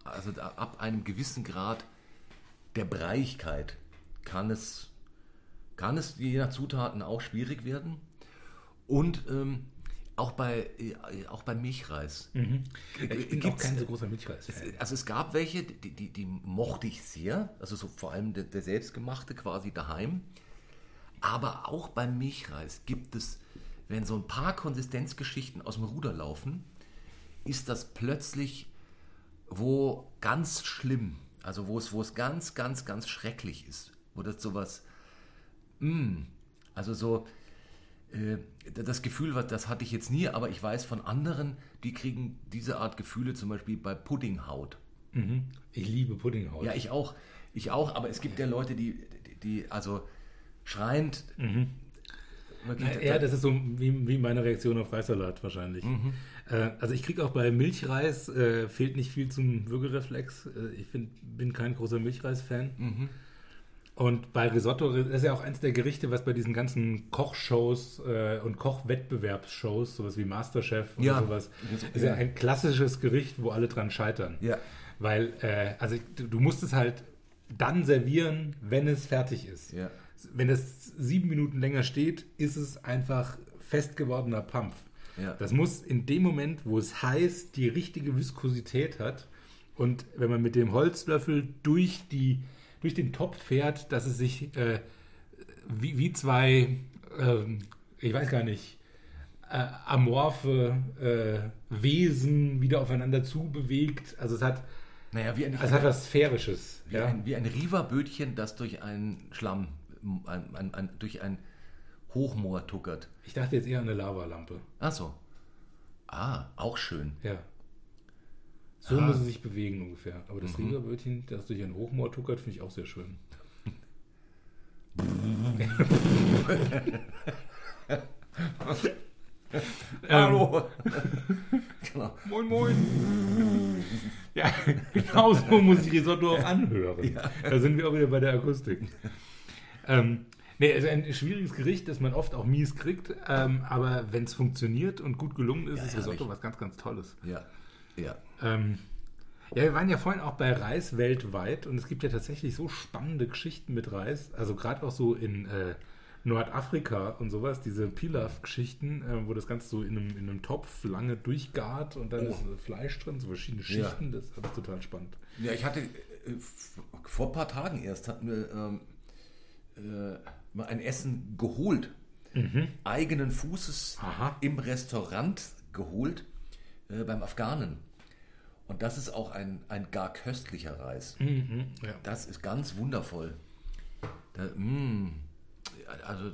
Also da, ab einem gewissen Grad der Breiigkeit kann es, kann es je nach Zutaten auch schwierig werden. Und ähm, auch bei, äh, auch bei Milchreis. Ich bin auch Gibt's- kein so großer Milchreis-Fan. also es gab welche, die, die, die mochte ich sehr, also so vor allem der, der selbstgemachte quasi daheim. Aber auch beim Milchreis gibt es, wenn so ein paar Konsistenzgeschichten aus dem Ruder laufen, ist das plötzlich wo ganz schlimm, also wo es, wo es ganz, ganz, ganz schrecklich ist, wo das sowas, mm, also so, das Gefühl, das hatte ich jetzt nie, aber ich weiß von anderen, die kriegen diese Art Gefühle zum Beispiel bei Puddinghaut. Mhm. Ich liebe Puddinghaut. Ja, ich auch, ich auch, aber es gibt ja Leute, die, die, die also schreiend, wirklich, Ja, das ist so wie, wie meine Reaktion auf Reissalat wahrscheinlich. Äh, also ich kriege auch bei Milchreis, äh, fehlt nicht viel zum Würgereflex. Äh, ich find, bin kein großer Milchreis-Fan. Und bei Risotto, das ist ja auch eins der Gerichte, was bei diesen ganzen Kochshows äh, und Kochwettbewerbsshows, sowas wie Masterchef und Ja. sowas, ist ja ein klassisches Gericht, wo alle dran scheitern. Ja. Weil, äh, also du, musst es halt dann servieren, wenn es fertig ist. Ja. Wenn es sieben Minuten länger steht, ist es einfach fest gewordener Pampf. Ja. Das muss in dem Moment, wo es heiß, die richtige Viskosität hat. Und wenn man mit dem Holzlöffel durch, die, durch den Topf fährt, dass es sich äh, wie, wie zwei, ähm, ich weiß gar nicht, äh, amorphe äh, Wesen wieder aufeinander zubewegt. Also es hat, naja, wie ein, es hat was Sphärisches. wie ja? ein, wie ein Riva-Bötchen, das durch einen Schlamm, ein, ein, ein, durch ein Hochmoor tuckert. Ich dachte jetzt eher an eine Lavalampe. Ach so. Ah, auch schön. Ja. So Ah. muss es sich bewegen ungefähr. Aber das Riegerbötchen, das durch ein Hochmoor tuckert, finde ich auch sehr schön. Hallo. genau. Moin, moin. Ja, genau so muss ich Risotto auch anhören. Da sind wir auch wieder bei der Akustik. Ähm, nee, also ein schwieriges Gericht, das man oft auch mies kriegt, ähm, aber wenn es funktioniert und gut gelungen ist, Ja, ist ja, Risotto was ganz, ganz Tolles. Ja, ja. Ähm, ja, wir waren ja vorhin auch bei Reis weltweit und es gibt ja tatsächlich so spannende Geschichten mit Reis. Also gerade auch so in äh, Nordafrika und sowas, diese Pilaf-Geschichten, äh, wo das Ganze so in einem, in einem Topf lange durchgart und dann Oh. ist Fleisch drin, so verschiedene Ja. Schichten. Das ist alles total spannend. Ja, ich hatte äh, vor ein paar Tagen erst hatten wir ähm, äh, mal ein Essen geholt. Eigenen Fußes Aha. im Restaurant geholt äh, beim Afghanen. Und das ist auch ein, ein gar köstlicher Reis. Mhm, ja. Das ist ganz wundervoll. Da, mm, also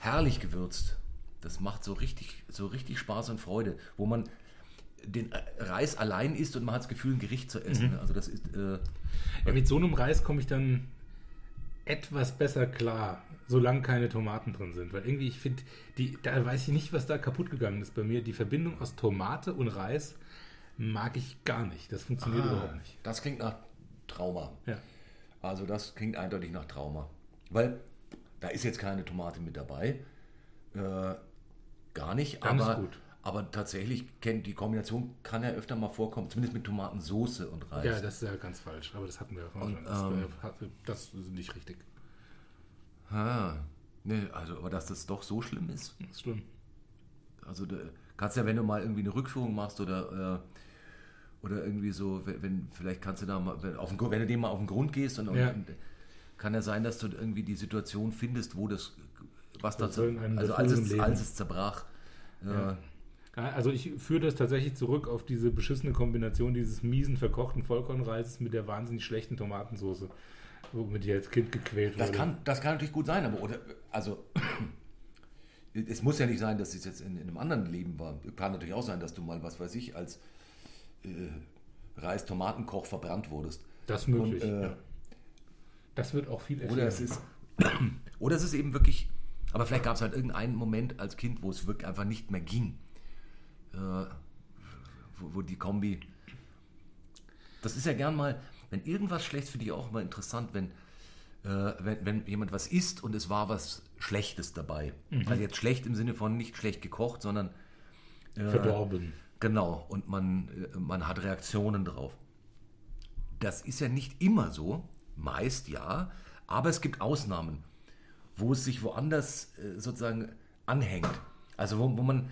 herrlich gewürzt. Das macht so richtig, so richtig Spaß und Freude, wo man den äh, Reis allein isst und man hat das Gefühl, ein Gericht zu essen. Also das ist äh, Ja, mit so einem Reis komme ich dann etwas besser klar, solange keine Tomaten drin sind. Weil irgendwie, ich finde, die, da weiß ich nicht, was da kaputt gegangen ist bei mir. Die Verbindung aus Tomate und Reis mag ich gar nicht. Das funktioniert überhaupt nicht. das klingt nach Trauma. Ja. Also das klingt eindeutig nach Trauma. Weil da ist jetzt keine Tomate mit dabei. Äh, gar nicht. Dann aber, gut. aber tatsächlich kennt die Kombination kann ja öfter mal vorkommen, zumindest mit Tomatensoße und Reis. ja, das ist ja ganz falsch. Aber das hatten wir ja vorhin Und, schon. Das, ähm, äh, das ist nicht richtig. Ah, ne, also, aber dass das doch so schlimm ist. Das ist schlimm. Also da kannst ja, wenn du mal irgendwie eine Rückführung machst oder äh, oder irgendwie so, wenn, wenn vielleicht kannst du da mal, wenn, auf den, Grund- wenn du dem mal auf den Grund gehst und, Ja. und kann ja sein, dass du irgendwie die Situation findest, wo das was Das da also als es, als es zerbrach. Ja. Ja, also ich führe das tatsächlich zurück auf diese beschissene Kombination dieses miesen, verkochten Vollkornreises mit der wahnsinnig schlechten Tomatensauce, womit ich als Kind gequält Das wurde. kann, das kann natürlich gut sein, aber oder, also es muss ja nicht sein, dass es jetzt in, in einem anderen Leben war. Kann natürlich auch sein, dass du mal, was weiß ich, als äh, Reis-Tomatenkoch verbrannt wurdest. Das ist möglich. Und, äh, ja. Das wird auch viel Oder es ist, oder es ist eben wirklich, aber vielleicht gab es halt irgendeinen Moment als Kind, wo es wirklich einfach nicht mehr ging. Äh, wo, wo die Kombi. Das ist ja gern mal, wenn irgendwas schlecht für dich auch immer interessant, wenn, äh, wenn, wenn jemand was isst und es war was Schlechtes dabei. Also jetzt schlecht im Sinne von nicht schlecht gekocht, sondern äh, verdorben. Genau, und man, äh, man hat Reaktionen drauf. Das ist ja nicht immer so, meist ja, aber es gibt Ausnahmen, wo es sich woanders äh, sozusagen anhängt. Also wo, wo, man,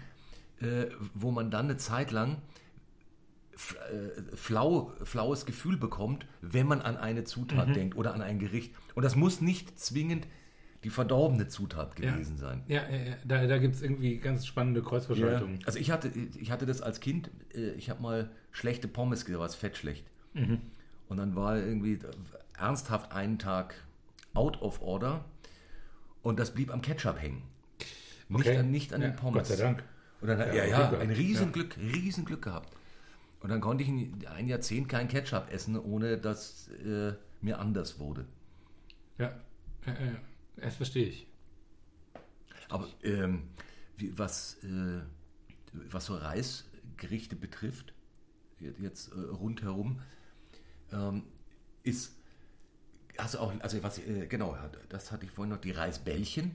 äh, wo man dann eine Zeit lang flau, flaues Gefühl bekommt, wenn man an eine Zutat denkt oder an ein Gericht. Und das muss nicht zwingend die verdorbene Zutat gewesen sein. Ja, ja, ja. da, da gibt es irgendwie ganz spannende Kreuzverschaltungen. Also ich hatte, ich hatte das als Kind, äh, ich habe mal schlechte Pommes gegessen, was fettschlecht. Mhm. Und dann war irgendwie ernsthaft einen Tag out of order und das blieb am Ketchup hängen. Nicht, Okay. an, nicht an Ja, den Pommes. Gott sei Dank. Und dann, ja, Ja, ja, ein. Riesenglück, Riesenglück gehabt. Und dann konnte ich ein, ein Jahrzehnt kein Ketchup essen, ohne dass äh, mir anders wurde. Ja, ja, ja, ja. Das verstehe ich. Aber ähm, wie, was, äh, was so Reisgerichte betrifft, jetzt äh, rundherum, ähm, ist, also auch, also was, äh, genau, das hatte ich vorhin noch, die Reisbällchen.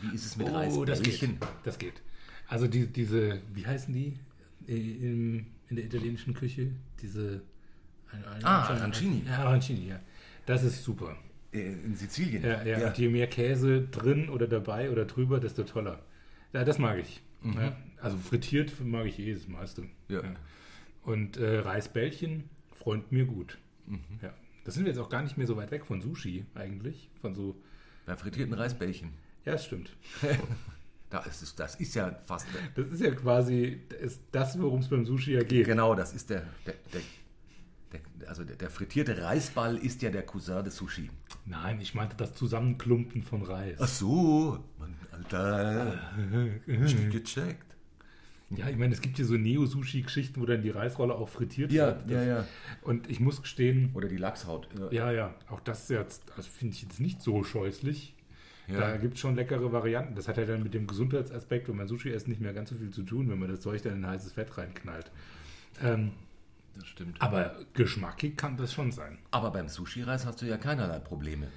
Wie ist es mit Oh, das Reisbällchen? geht. Das geht. Also die, diese, wie heißen die äh, in, in der italienischen Küche? Diese... Ah, Arancini. Ja, Arancini, ja. Das ist super. Äh, In Sizilien. Ja, ja. Und je mehr Käse drin oder dabei oder drüber, desto toller. Ja, das mag ich. Ja, also frittiert mag ich eh das meiste. Mhm. Ja. Und äh, Reisbällchen freut mir gut. Mhm. Ja. Das sind wir jetzt auch gar nicht mehr so weit weg von Sushi eigentlich. Von so. Bei frittierten Reisbällchen. Ja, das stimmt. Da ist es, das ist ja fast. Das ist ja quasi ist das, worum es beim Sushi ja geht. Genau, das ist der, der, der, der also der, der frittierte Reisball ist ja der Cousin des Sushi. Nein, ich meinte das Zusammenklumpen von Reis. Ach so, Mann, Alter, hast nicht gecheckt. Ja, ich meine, es gibt hier so Neo-Sushi-Geschichten, wo dann die Reisrolle auch frittiert Ja, wird. ja, ja. Und ich muss gestehen, Oder die Lachshaut. Ja, ja, auch das jetzt, also finde ich jetzt nicht so scheußlich. Ja. Da gibt es schon leckere Varianten. Das hat ja dann mit dem Gesundheitsaspekt, wenn man Sushi isst, nicht mehr ganz so viel zu tun, wenn man das Zeug dann in heißes Fett reinknallt. Ähm, Das stimmt. aber geschmackig kann das schon sein. Aber beim Sushi-Reis hast du ja keinerlei Probleme.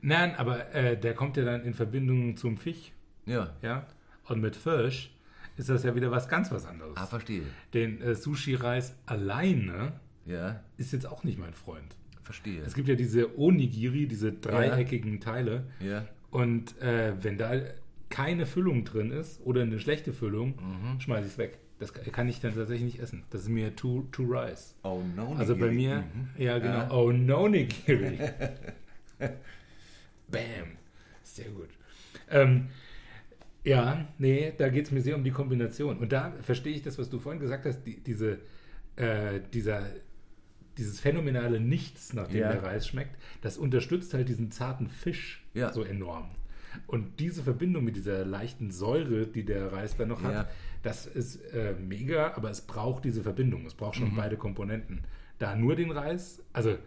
Nein, aber äh, der kommt ja dann in Verbindung zum Fisch, Ja. ja. Und mit Fisch ist das ja wieder was ganz was anderes. Ah, verstehe. Den äh, Sushi-Reis alleine Ja, ist jetzt auch nicht mein Freund. verstehe. Es gibt ja diese Onigiri, diese dreieckigen Teile. Ja. Und äh, wenn da keine Füllung drin ist oder eine schlechte Füllung, Mhm. schmeiße ich es weg. Das kann ich dann tatsächlich nicht essen. Das ist mir too, too rice. Oh no. Also bei Nigiri. mir, Mhm. ja genau, Ja. oh no Nigiri. Bam. Sehr gut. Ähm, ja, nee, da geht es mir sehr um die Kombination. Und da verstehe ich das, was du vorhin gesagt hast, die, diese, äh, dieser, dieses phänomenale Nichts, nachdem Ja. der Reis schmeckt, das unterstützt halt diesen zarten Fisch Ja. so enorm. Und diese Verbindung mit dieser leichten Säure, die der Reis dann noch hat, Ja. Das ist äh, mega, aber es braucht diese Verbindung. Es braucht schon Mhm. beide Komponenten. Da nur den Reis, also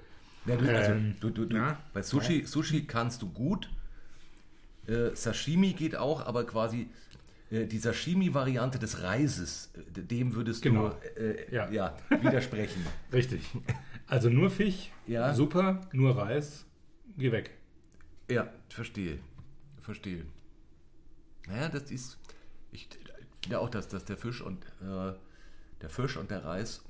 Ja, du, also, Ähm, du, du, du, ja. bei Sushi, Sushi kannst du gut. Äh, Sashimi geht auch, aber quasi äh, die Sashimi-Variante des Reises, äh, dem würdest Genau. du äh, Ja. ja. widersprechen. richtig. Also nur Fisch, Ja. super, nur Reis, geh weg. ja, verstehe. Verstehe. Naja, das ist. Ich finde auch, dass, dass der Fisch und äh, der Fisch und der Reis,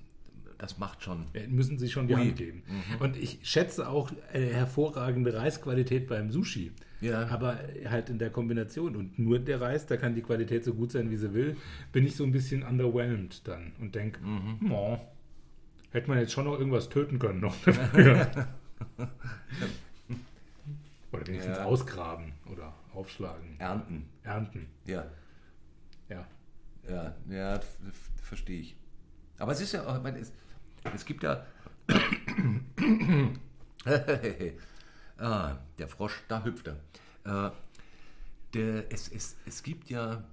das macht schon. Ja, müssen sie schon die Ui. Hand geben. Und ich schätze auch eine hervorragende Reisqualität beim Sushi. Ja. Aber halt in der Kombination. Und nur der Reis, da kann die Qualität so gut sein, wie sie will, bin ich so ein bisschen underwhelmed dann und denke, Mhm. oh, hätte man jetzt schon noch irgendwas töten können noch dafür. oder wenigstens Ja. ausgraben oder aufschlagen, Ernten. ernten. Ja. Ja. Ja, ja, verstehe ich. Aber es ist ja auch, es, es gibt ja. ah, der Frosch, da hüpft er. Äh, der, es, es, es gibt ja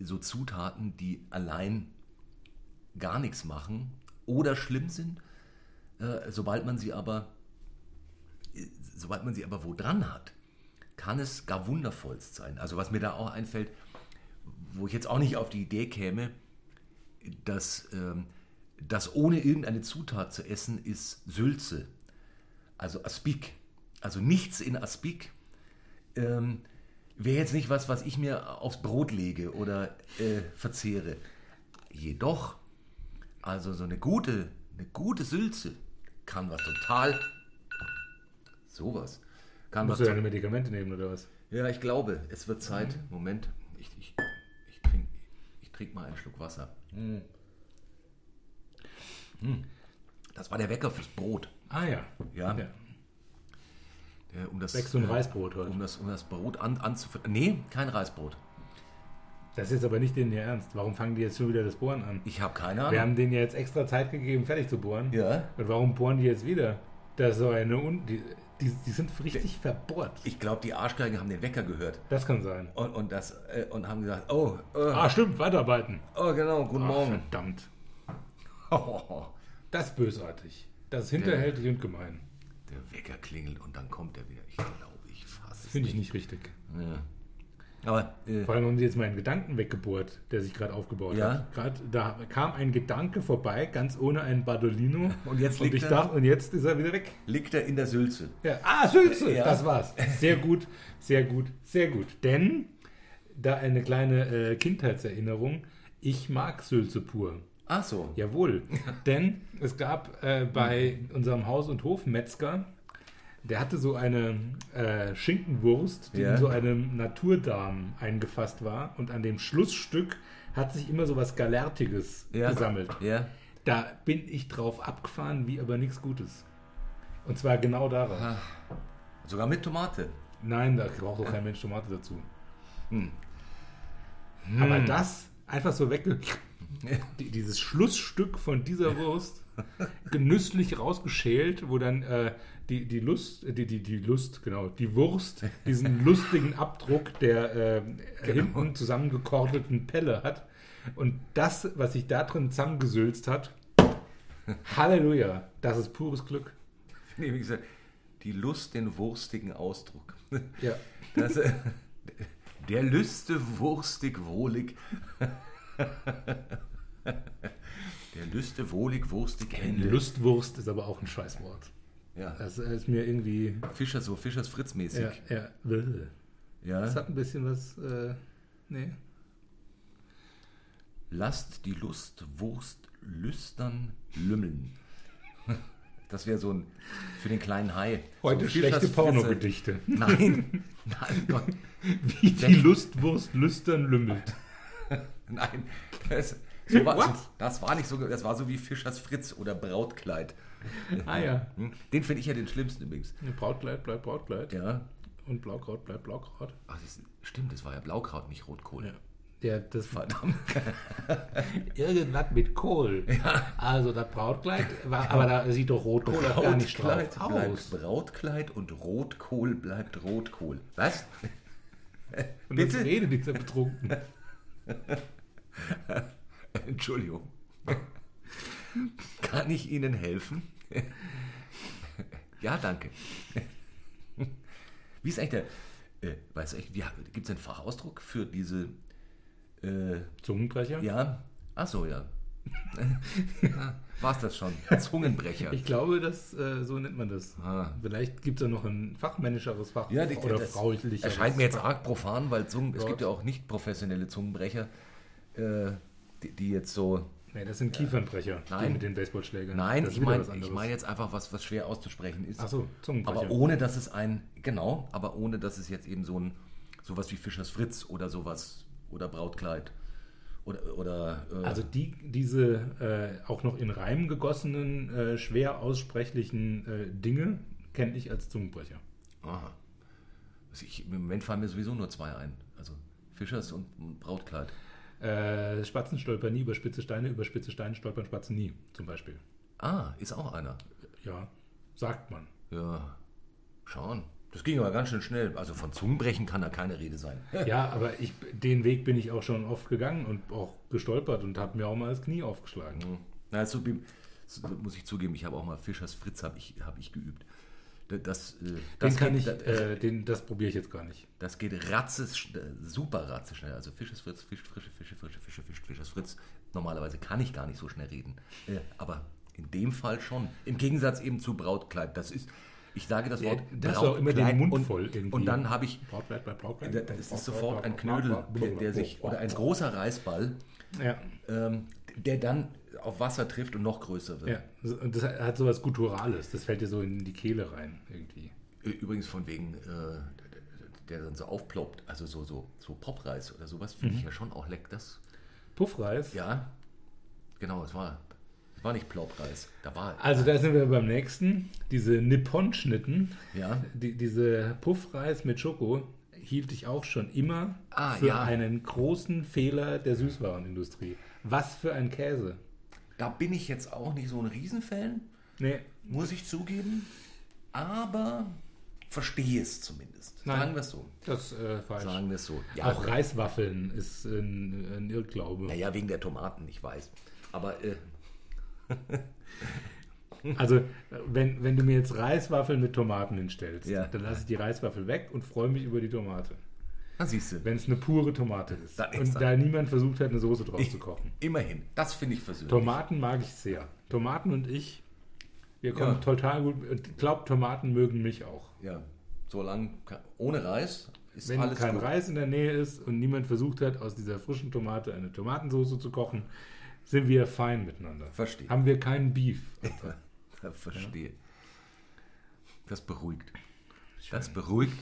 so Zutaten, die allein gar nichts machen oder schlimm sind, äh, sobald man sie aber, äh, sobald man sie aber wo dran hat, kann es gar wundervollst sein. Also was mir da auch einfällt, wo ich jetzt auch nicht auf die Idee käme, dass ähm, das ohne irgendeine Zutat zu essen ist Sülze, also Aspik. Also nichts in Aspik ähm, wäre jetzt nicht was, was ich mir aufs Brot lege oder äh, verzehre. Jedoch, also so eine gute, eine gute Sülze kann was total, sowas, kann was Musst du deine Medikamente nehmen oder was? ja, ich glaube, es wird Zeit. Moment, ich, ich trink mal einen Schluck Wasser. Hm. Das war der Wecker fürs Brot. Ah ja. Ja. ja. Der, um das, Wächst du ein äh, Reisbrot heute? Um das, um das Brot an, anzufüttern. Nee, kein Reisbrot. Das ist jetzt aber nicht denen ihr Ernst. Warum fangen die jetzt schon wieder das Bohren an? Ich habe keine Wir Ahnung. haben denen ja jetzt extra Zeit gegeben, fertig zu bohren. Ja. Und warum bohren die jetzt wieder? Das ist so eine Un die, die, die sind richtig verbohrt. Ich glaube, die Arschgeigen haben den Wecker gehört Das kann sein. und, und, das, äh, und haben gesagt, oh, äh, Ah, stimmt, weiterarbeiten. oh genau, guten Ach, Morgen. verdammt. Das ist bösartig. Das ist hinterhältig und gemein. Der Wecker klingelt und dann kommt er wieder. Ich glaube, ich fasse es Finde ich nicht richtig. Ja. Aber äh, Vor allem haben sie jetzt meinen Gedanken weggebohrt, der sich gerade aufgebaut Ja. hat. Gerade da kam ein Gedanke vorbei, ganz ohne ein Badolino. Und jetzt und liegt ich er- dachte, und jetzt ist er wieder weg. liegt er in der Sülze. Ja. Ah, Sülze, Ja. das war's. Sehr gut, sehr gut, sehr gut. Denn, da eine kleine äh, Kindheitserinnerung, ich mag Sülze pur. Ach so. Jawohl, denn es gab äh, bei unserem Haus- und Hofmetzger, der hatte so eine äh, Schinkenwurst, die Ja. in so einem Naturdarm eingefasst war und an dem Schlussstück hat sich immer so was Galertiges Ja. gesammelt. Ja. Da bin ich drauf abgefahren, wie aber nichts Gutes. Und zwar genau darauf. Ah. Sogar mit Tomate. Nein, da braucht doch kein Mensch Tomate dazu. Hm. Aber das einfach so wegge... Die, dieses Schlussstück von dieser Wurst genüsslich rausgeschält, wo dann äh, die, die Lust, die, die, die Lust, genau, die Wurst diesen lustigen Abdruck der äh, hinten zusammengekordelten Pelle hat. Und das, was sich da drin zusammengesülzt hat, Halleluja, das ist pures Glück. Nee, wie gesagt, die Lust, den wurstigen Ausdruck. Ja. Das, äh, der Lüste wurstig wohlig. Der Lüste wohlig wurstig Hände. Lustwurst ist aber auch ein Scheißwort. Ja. Das ist mir irgendwie. Fischer, so Fischers Fritz mäßig. Ja, ja. Ja. Das hat ein bisschen was. Äh, nee. Lasst die Lust Wurst lüstern lümmeln. Das wäre so ein für den kleinen Hai. Heute so schlechte. Pornogedichte. Nein, nein, Gott. Wie die Lustwurst lüstern lümmelt. Nein, das, so war, What? das war nicht so, das war so wie Fischers Fritz oder Brautkleid. Ah ja. Hm? Den finde ich ja den schlimmsten übrigens. Brautkleid bleibt Brautkleid. Ja. Und Blaukraut bleibt Blaukraut. Ach, das, stimmt, das war ja Blaukraut, nicht Rotkohl. Ja. Ja, das Verdammt. irgendwas mit Kohl. Also das Brautkleid, war, aber da sieht doch Rotkohl auch gar nicht drauf bleibt aus. Brautkleid und Rotkohl bleibt Rotkohl. Was? Und Bitte? jetzt redet dieser betrunken. Entschuldigung. Kann ich Ihnen helfen? ja, danke. Wie ist eigentlich der, äh, weiß ich, gibt es einen Fachausdruck für diese, äh, Zungenbrecher? ja, ach so, ja. War es das schon? Zungenbrecher. Ich glaube, das, äh, so nennt man das. Ah. Vielleicht gibt es ja noch ein fachmännischeres Fach Ja, oder das fraulicheres. erscheint mir jetzt arg profan, weil Zungen, es gibt ja auch nicht professionelle Zungenbrecher, äh, die, die jetzt so. Nee, das sind Kiefernbrecher, die Nein. mit den Baseballschlägern. Nein, das ich meine ich mein jetzt einfach was, was schwer auszusprechen ist. Ach so, Zungenbrecher. aber ohne, dass es ein, genau, aber ohne, dass es jetzt eben so ein, sowas wie Fischers Fritz oder sowas oder Brautkleid oder, oder äh, Also die, diese äh, auch noch in Reim gegossenen, äh, schwer aussprechlichen äh, Dinge kenne ich als Zungenbrecher. aha. Also ich, Im Moment fallen mir sowieso nur zwei ein. Also Fischers und Brautkleid. Äh, Spatzen stolpern nie über spitze Steine, über spitze Steine stolpern Spatzen nie, zum Beispiel. Ah, ist auch einer. Ja, sagt man. Ja, schauen. Das ging aber ganz schön schnell. Also von Zungenbrechen kann da keine Rede sein. Ja, aber ich, den Weg bin ich auch schon oft gegangen und auch gestolpert und habe mir auch mal das Knie aufgeschlagen. Na, so, so muss ich zugeben, ich habe auch mal Fischers Fritz habe ich, hab ich geübt. Da- Das, äh, Den das, kann geht, ich, das, äh, den, das probiere ich jetzt gar nicht. das geht ratzes, äh, super ratzes schnell. Also Fischers Fritz, Fisch, frische Fische, frische Fische, Fisch, Fischers Fritz. Normalerweise kann ich gar nicht so schnell reden. Äh, aber in dem Fall schon. Im Gegensatz eben zu Brautkleid. Das ist, ich sage das Ja, Wort da hast du auch immer den Mund und, voll irgendwie. Und dann habe ich Brautkleid bei Brautkleid. Da- Das ist sofort ein Knödel, der, der sich, oder ein großer Reißball, Ja, ähm, der dann auf Wasser trifft und noch größer wird. ja. So- Und das hat sowas Gutturales. Das fällt dir so in die Kehle rein irgendwie. Übrigens von wegen, äh, der dann so aufploppt, also so, so, so Popreis oder sowas, finde ich ja schon auch lecker. Das, Puffreis. ja, genau, es war, es war nicht Ploppreis, da war, Also da sind wir beim nächsten. Diese Nippon-Schnitten, ja, die, diese Puffreis mit Schoko, hielt ich auch schon immer Ah, für ja. einen großen Fehler der Süßwarenindustrie. Was für ein Käse. Da bin ich jetzt auch nicht so ein Riesenfan, Nee, muss ich zugeben, aber verstehe es zumindest. Nein. Sagen wir es so. das äh, falsch. Sagen wir es so. Auch Reiswaffeln ist ein, ein Irrglaube. Naja, wegen der Tomaten, ich weiß. Aber äh, Also, wenn, wenn du mir jetzt Reiswaffeln mit Tomaten hinstellst, Ja. dann lasse ich die Reiswaffel weg und freue mich über die Tomate. Na siehst du. Wenn es eine pure Tomate ist. Dann und da niemand versucht hat, eine Soße draus zu kochen. Immerhin, das finde ich versöhnlich. Tomaten mag ich sehr. Tomaten und ich, wir kommen Ja. total gut. Ich glaube, Tomaten mögen mich auch. Ja, solange ohne Reis ist Wenn alles kein gut. Reis in der Nähe ist und niemand versucht hat, aus dieser frischen Tomate eine Tomatensoße zu kochen, sind wir fein miteinander. Verstehe. Haben wir keinen Beef. Ja, verstehe. Das beruhigt. Das beruhigt.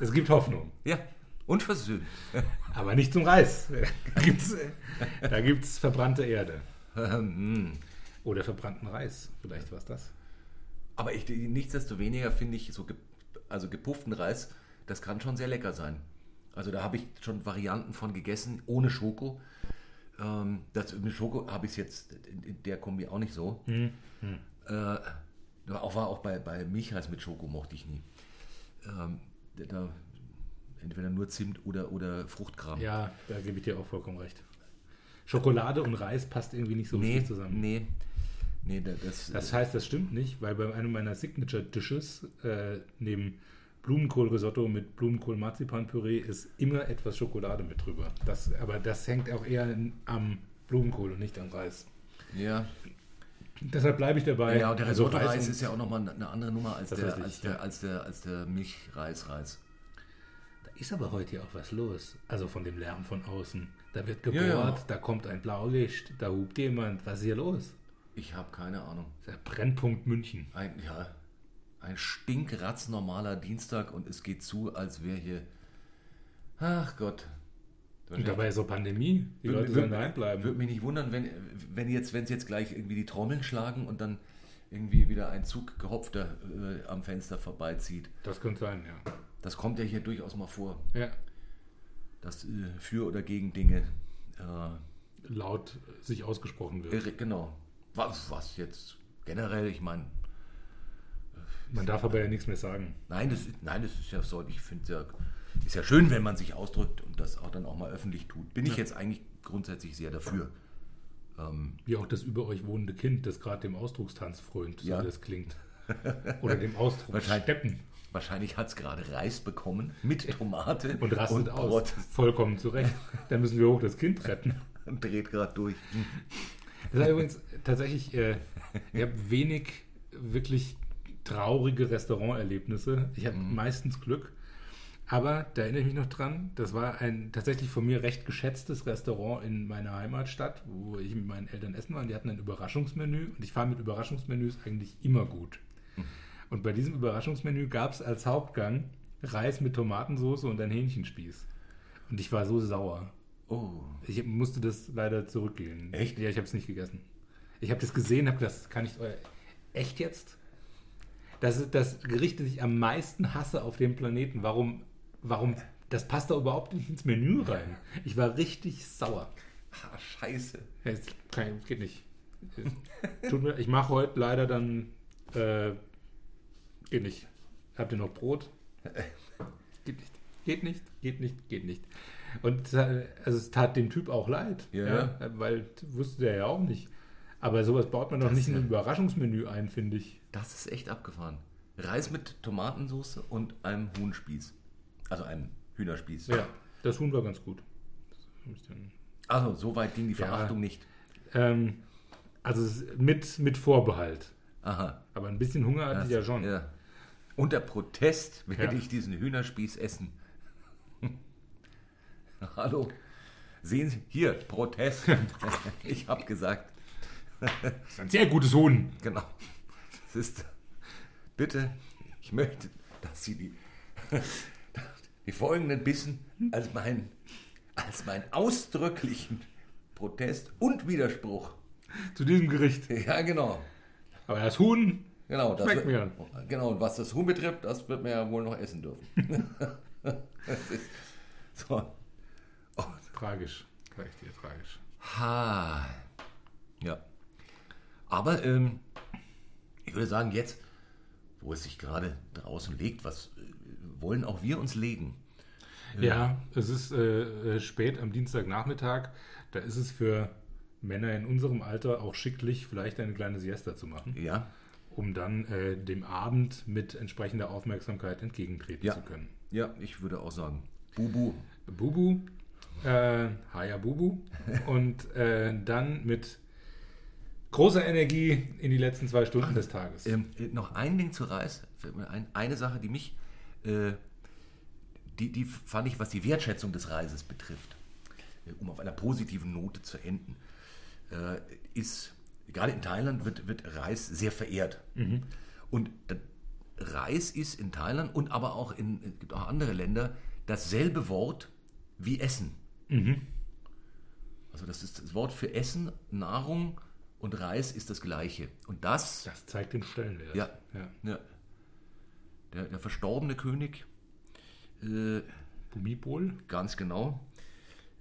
Es gibt Hoffnung. Ja, und versöhnt. Aber nicht zum Reis. Da gibt's, da gibt's verbrannte Erde. Hm. Oder verbrannten Reis. Vielleicht war es das. Aber ich, nichtsdestoweniger finde ich so also gepufften Reis, das kann schon sehr lecker sein. Also da habe ich schon Varianten von gegessen, ohne Schoko. Ähm, das, mit Schoko habe ich es jetzt in, der Kombi auch nicht so. Hm, Äh, auch war auch bei, bei Milchreis mit Schoko mochte ich nie. Ähm, da, entweder nur Zimt oder, oder Fruchtkram. Ja, da gebe ich dir auch vollkommen recht. Schokolade und Reis passt irgendwie nicht so nee, richtig zusammen. nee. Nee, da- das, Das heißt, das stimmt nicht, weil bei einem meiner Signature Dishes äh, neben Blumenkohlrisotto mit Blumenkohl-Marzipanpüree ist immer etwas Schokolade mit drüber. Das, aber das hängt auch eher am Blumenkohl und nicht am Reis. Ja, Deshalb bleibe ich dabei. ja und der Risotto-Reis ist ja auch nochmal eine andere Nummer als Das der, ich, als, der, ja. als, der, als der Milchreis-Reis. Da ist aber heute ja auch was los. Also von dem Lärm von außen. Da wird Ja, gebohrt, ja. da kommt ein Blaulicht, da hupt jemand. Was ist hier los? Ich habe keine Ahnung. Der Brennpunkt München. Ein, ja, ein stinkratz-normaler Dienstag und es geht zu, als wäre hier. Ach Gott. Und dabei ist so Pandemie. Die Würde- Leute sollen daheim bleiben. Würde mich nicht wundern, wenn, wenn jetzt, wenn es jetzt gleich irgendwie die Trommeln schlagen und dann irgendwie wieder ein Zug gehopfter äh, am Fenster vorbeizieht. Das könnte sein, ja. Das kommt ja hier durchaus mal vor, Ja. dass äh, für oder gegen Dinge. Äh, Laut sich ausgesprochen wird. genau. Was, was jetzt generell, ich meine, Man darf aber ja nichts mehr sagen. nein, das, nein, das ist ja so, ich finde es ja, ist ja schön, wenn man sich ausdrückt und das auch dann auch mal öffentlich tut. Bin ich jetzt eigentlich grundsätzlich sehr dafür. Ähm, Wie auch das über euch wohnende Kind, das gerade dem Ausdruckstanz frönt, so Ja. das klingt. Oder dem Ausdruck Wahrscheinlich- Steppen Wahrscheinlich hat es gerade Reis bekommen mit Tomate und rastet aus. Brot Vollkommen zurecht. Dann müssen wir hoch das Kind retten. und dreht gerade durch. Das ist übrigens tatsächlich, äh, ich habe wenig wirklich traurige Restauranterlebnisse. Ich habe meistens Glück. Aber da erinnere ich mich noch dran, das war ein tatsächlich von mir recht geschätztes Restaurant in meiner Heimatstadt, wo ich mit meinen Eltern essen war. Und die hatten ein Überraschungsmenü und ich fahre mit Überraschungsmenüs eigentlich immer gut. Und bei diesem Überraschungsmenü gab es als Hauptgang Reis mit Tomatensauce und ein Hähnchenspieß. Und ich war so sauer. Oh, Ich musste das leider zurückgehen. Echt? Ja, ich habe es nicht gegessen. Ich habe das gesehen, habe das kann ich euer echt jetzt? Das ist das Gericht, das ich am meisten hasse auf dem Planeten. Warum warum das passt da überhaupt nicht ins Menü rein? Ich war richtig sauer. ah, scheiße. Ja, Es kann- geht nicht. Tut mir, ich mache heute leider dann äh, geht nicht. Habt ihr noch Brot? Geht nicht. Geht nicht, geht nicht, geht nicht. Und es hat- also es tat dem Typ auch leid, Ja. weil wusste der ja auch nicht. Aber sowas baut man doch Das nicht in ja- ein Überraschungsmenü ein, finde ich. Das ist echt abgefahren. Reis mit Tomatensauce und einem Huhnspieß. Also einem Hühnerspieß. Ja, das Huhn war ganz gut. Also, so weit ging die Ja. Verachtung nicht. Ähm, also mit, mit Vorbehalt. Aha. Aber ein bisschen Hunger hatte ich ja schon. Ja. Unter Protest werde Ja. ich diesen Hühnerspieß essen. Hallo. Sehen Sie, hier, Protest. ich habe gesagt, Das ist ein sehr gutes Huhn. genau. Es ist, bitte, ich möchte, dass Sie die, die folgenden Bissen als mein, als mein ausdrücklichen Protest und Widerspruch. Zu diesem Gericht. Ja, genau. Aber das Huhn, Genau, das Schmeckt wird, genau, und was das Huhn betrifft, das wird man ja wohl noch essen dürfen. So. Oh, tragisch. Sag ich dir, tragisch. ha. Ja. Aber ähm, ich würde sagen, jetzt, wo es sich gerade draußen legt, was äh, wollen auch wir uns legen? Ja, es ist äh, äh, spät am Dienstagnachmittag. Da ist es für Männer in unserem Alter auch schicklich, vielleicht eine kleine Siesta zu machen, Ja, um dann äh, dem Abend mit entsprechender Aufmerksamkeit entgegentreten Ja. zu können. ja, ich würde auch sagen, Bubu. Bubu, äh, Haya Bubu und äh, dann mit großer Energie in die letzten zwei Stunden des Tages. Ähm, äh, noch ein Ding zu Reis, eine Sache, die mich, äh, die, die fand ich, was die Wertschätzung des Reises betrifft, äh, um auf einer positiven Note zu enden, äh, ist, gerade in Thailand wird, wird Reis sehr verehrt. Und der Reis ist in Thailand und aber auch in, es gibt auch andere Länder, dasselbe Wort wie Essen. Also das ist das Wort für Essen, Nahrung und Reis ist das gleiche. Und das Das zeigt den Stellenwert. Ja. ja. ja. Der, der verstorbene König, äh, Bumibol? ganz genau,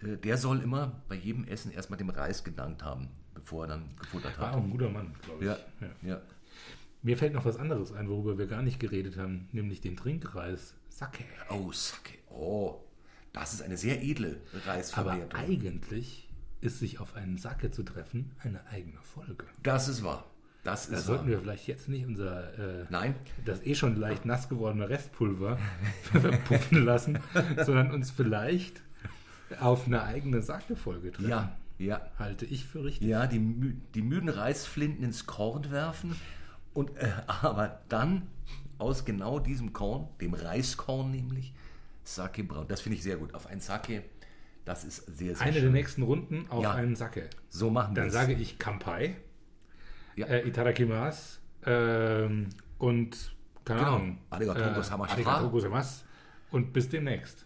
äh, der soll immer bei jedem Essen erstmal dem Reis gedankt haben, bevor er dann gefuttert War hat. auch ein guter Mann, glaube ich. Ja, Ja. ja. Mir fällt noch was anderes ein, worüber wir gar nicht geredet haben, nämlich den Trinkreis. Sake. Oh, Sake. Oh, das ist eine sehr edle Aber Reisverwertung. eigentlich ist sich auf einen Sake zu treffen eine eigene Folge. Das ist wahr. Das Da sollten wahr. wir vielleicht jetzt nicht unser äh, Nein, das eh schon leicht nass gewordene Restpulver verpuffen lassen, sondern uns vielleicht auf eine eigene Sake-Folge treffen. ja, ja. Halte ich für richtig. Ja, die, die müden Reisflinten ins Korn werfen und äh, aber dann aus genau diesem Korn, dem Reiskorn nämlich, Sake brauen. Das finde ich sehr gut. Auf ein Sake, das ist sehr, sehr Eine schön. der nächsten Runden auf Ja. einen Sake. So machen wir Dann sage ich Kampai, Ja. äh, Itadakimasu ähm, und keine Genau. Ahnung. Arigatou gozaimasu. Arigatou gozaimasu und bis demnächst.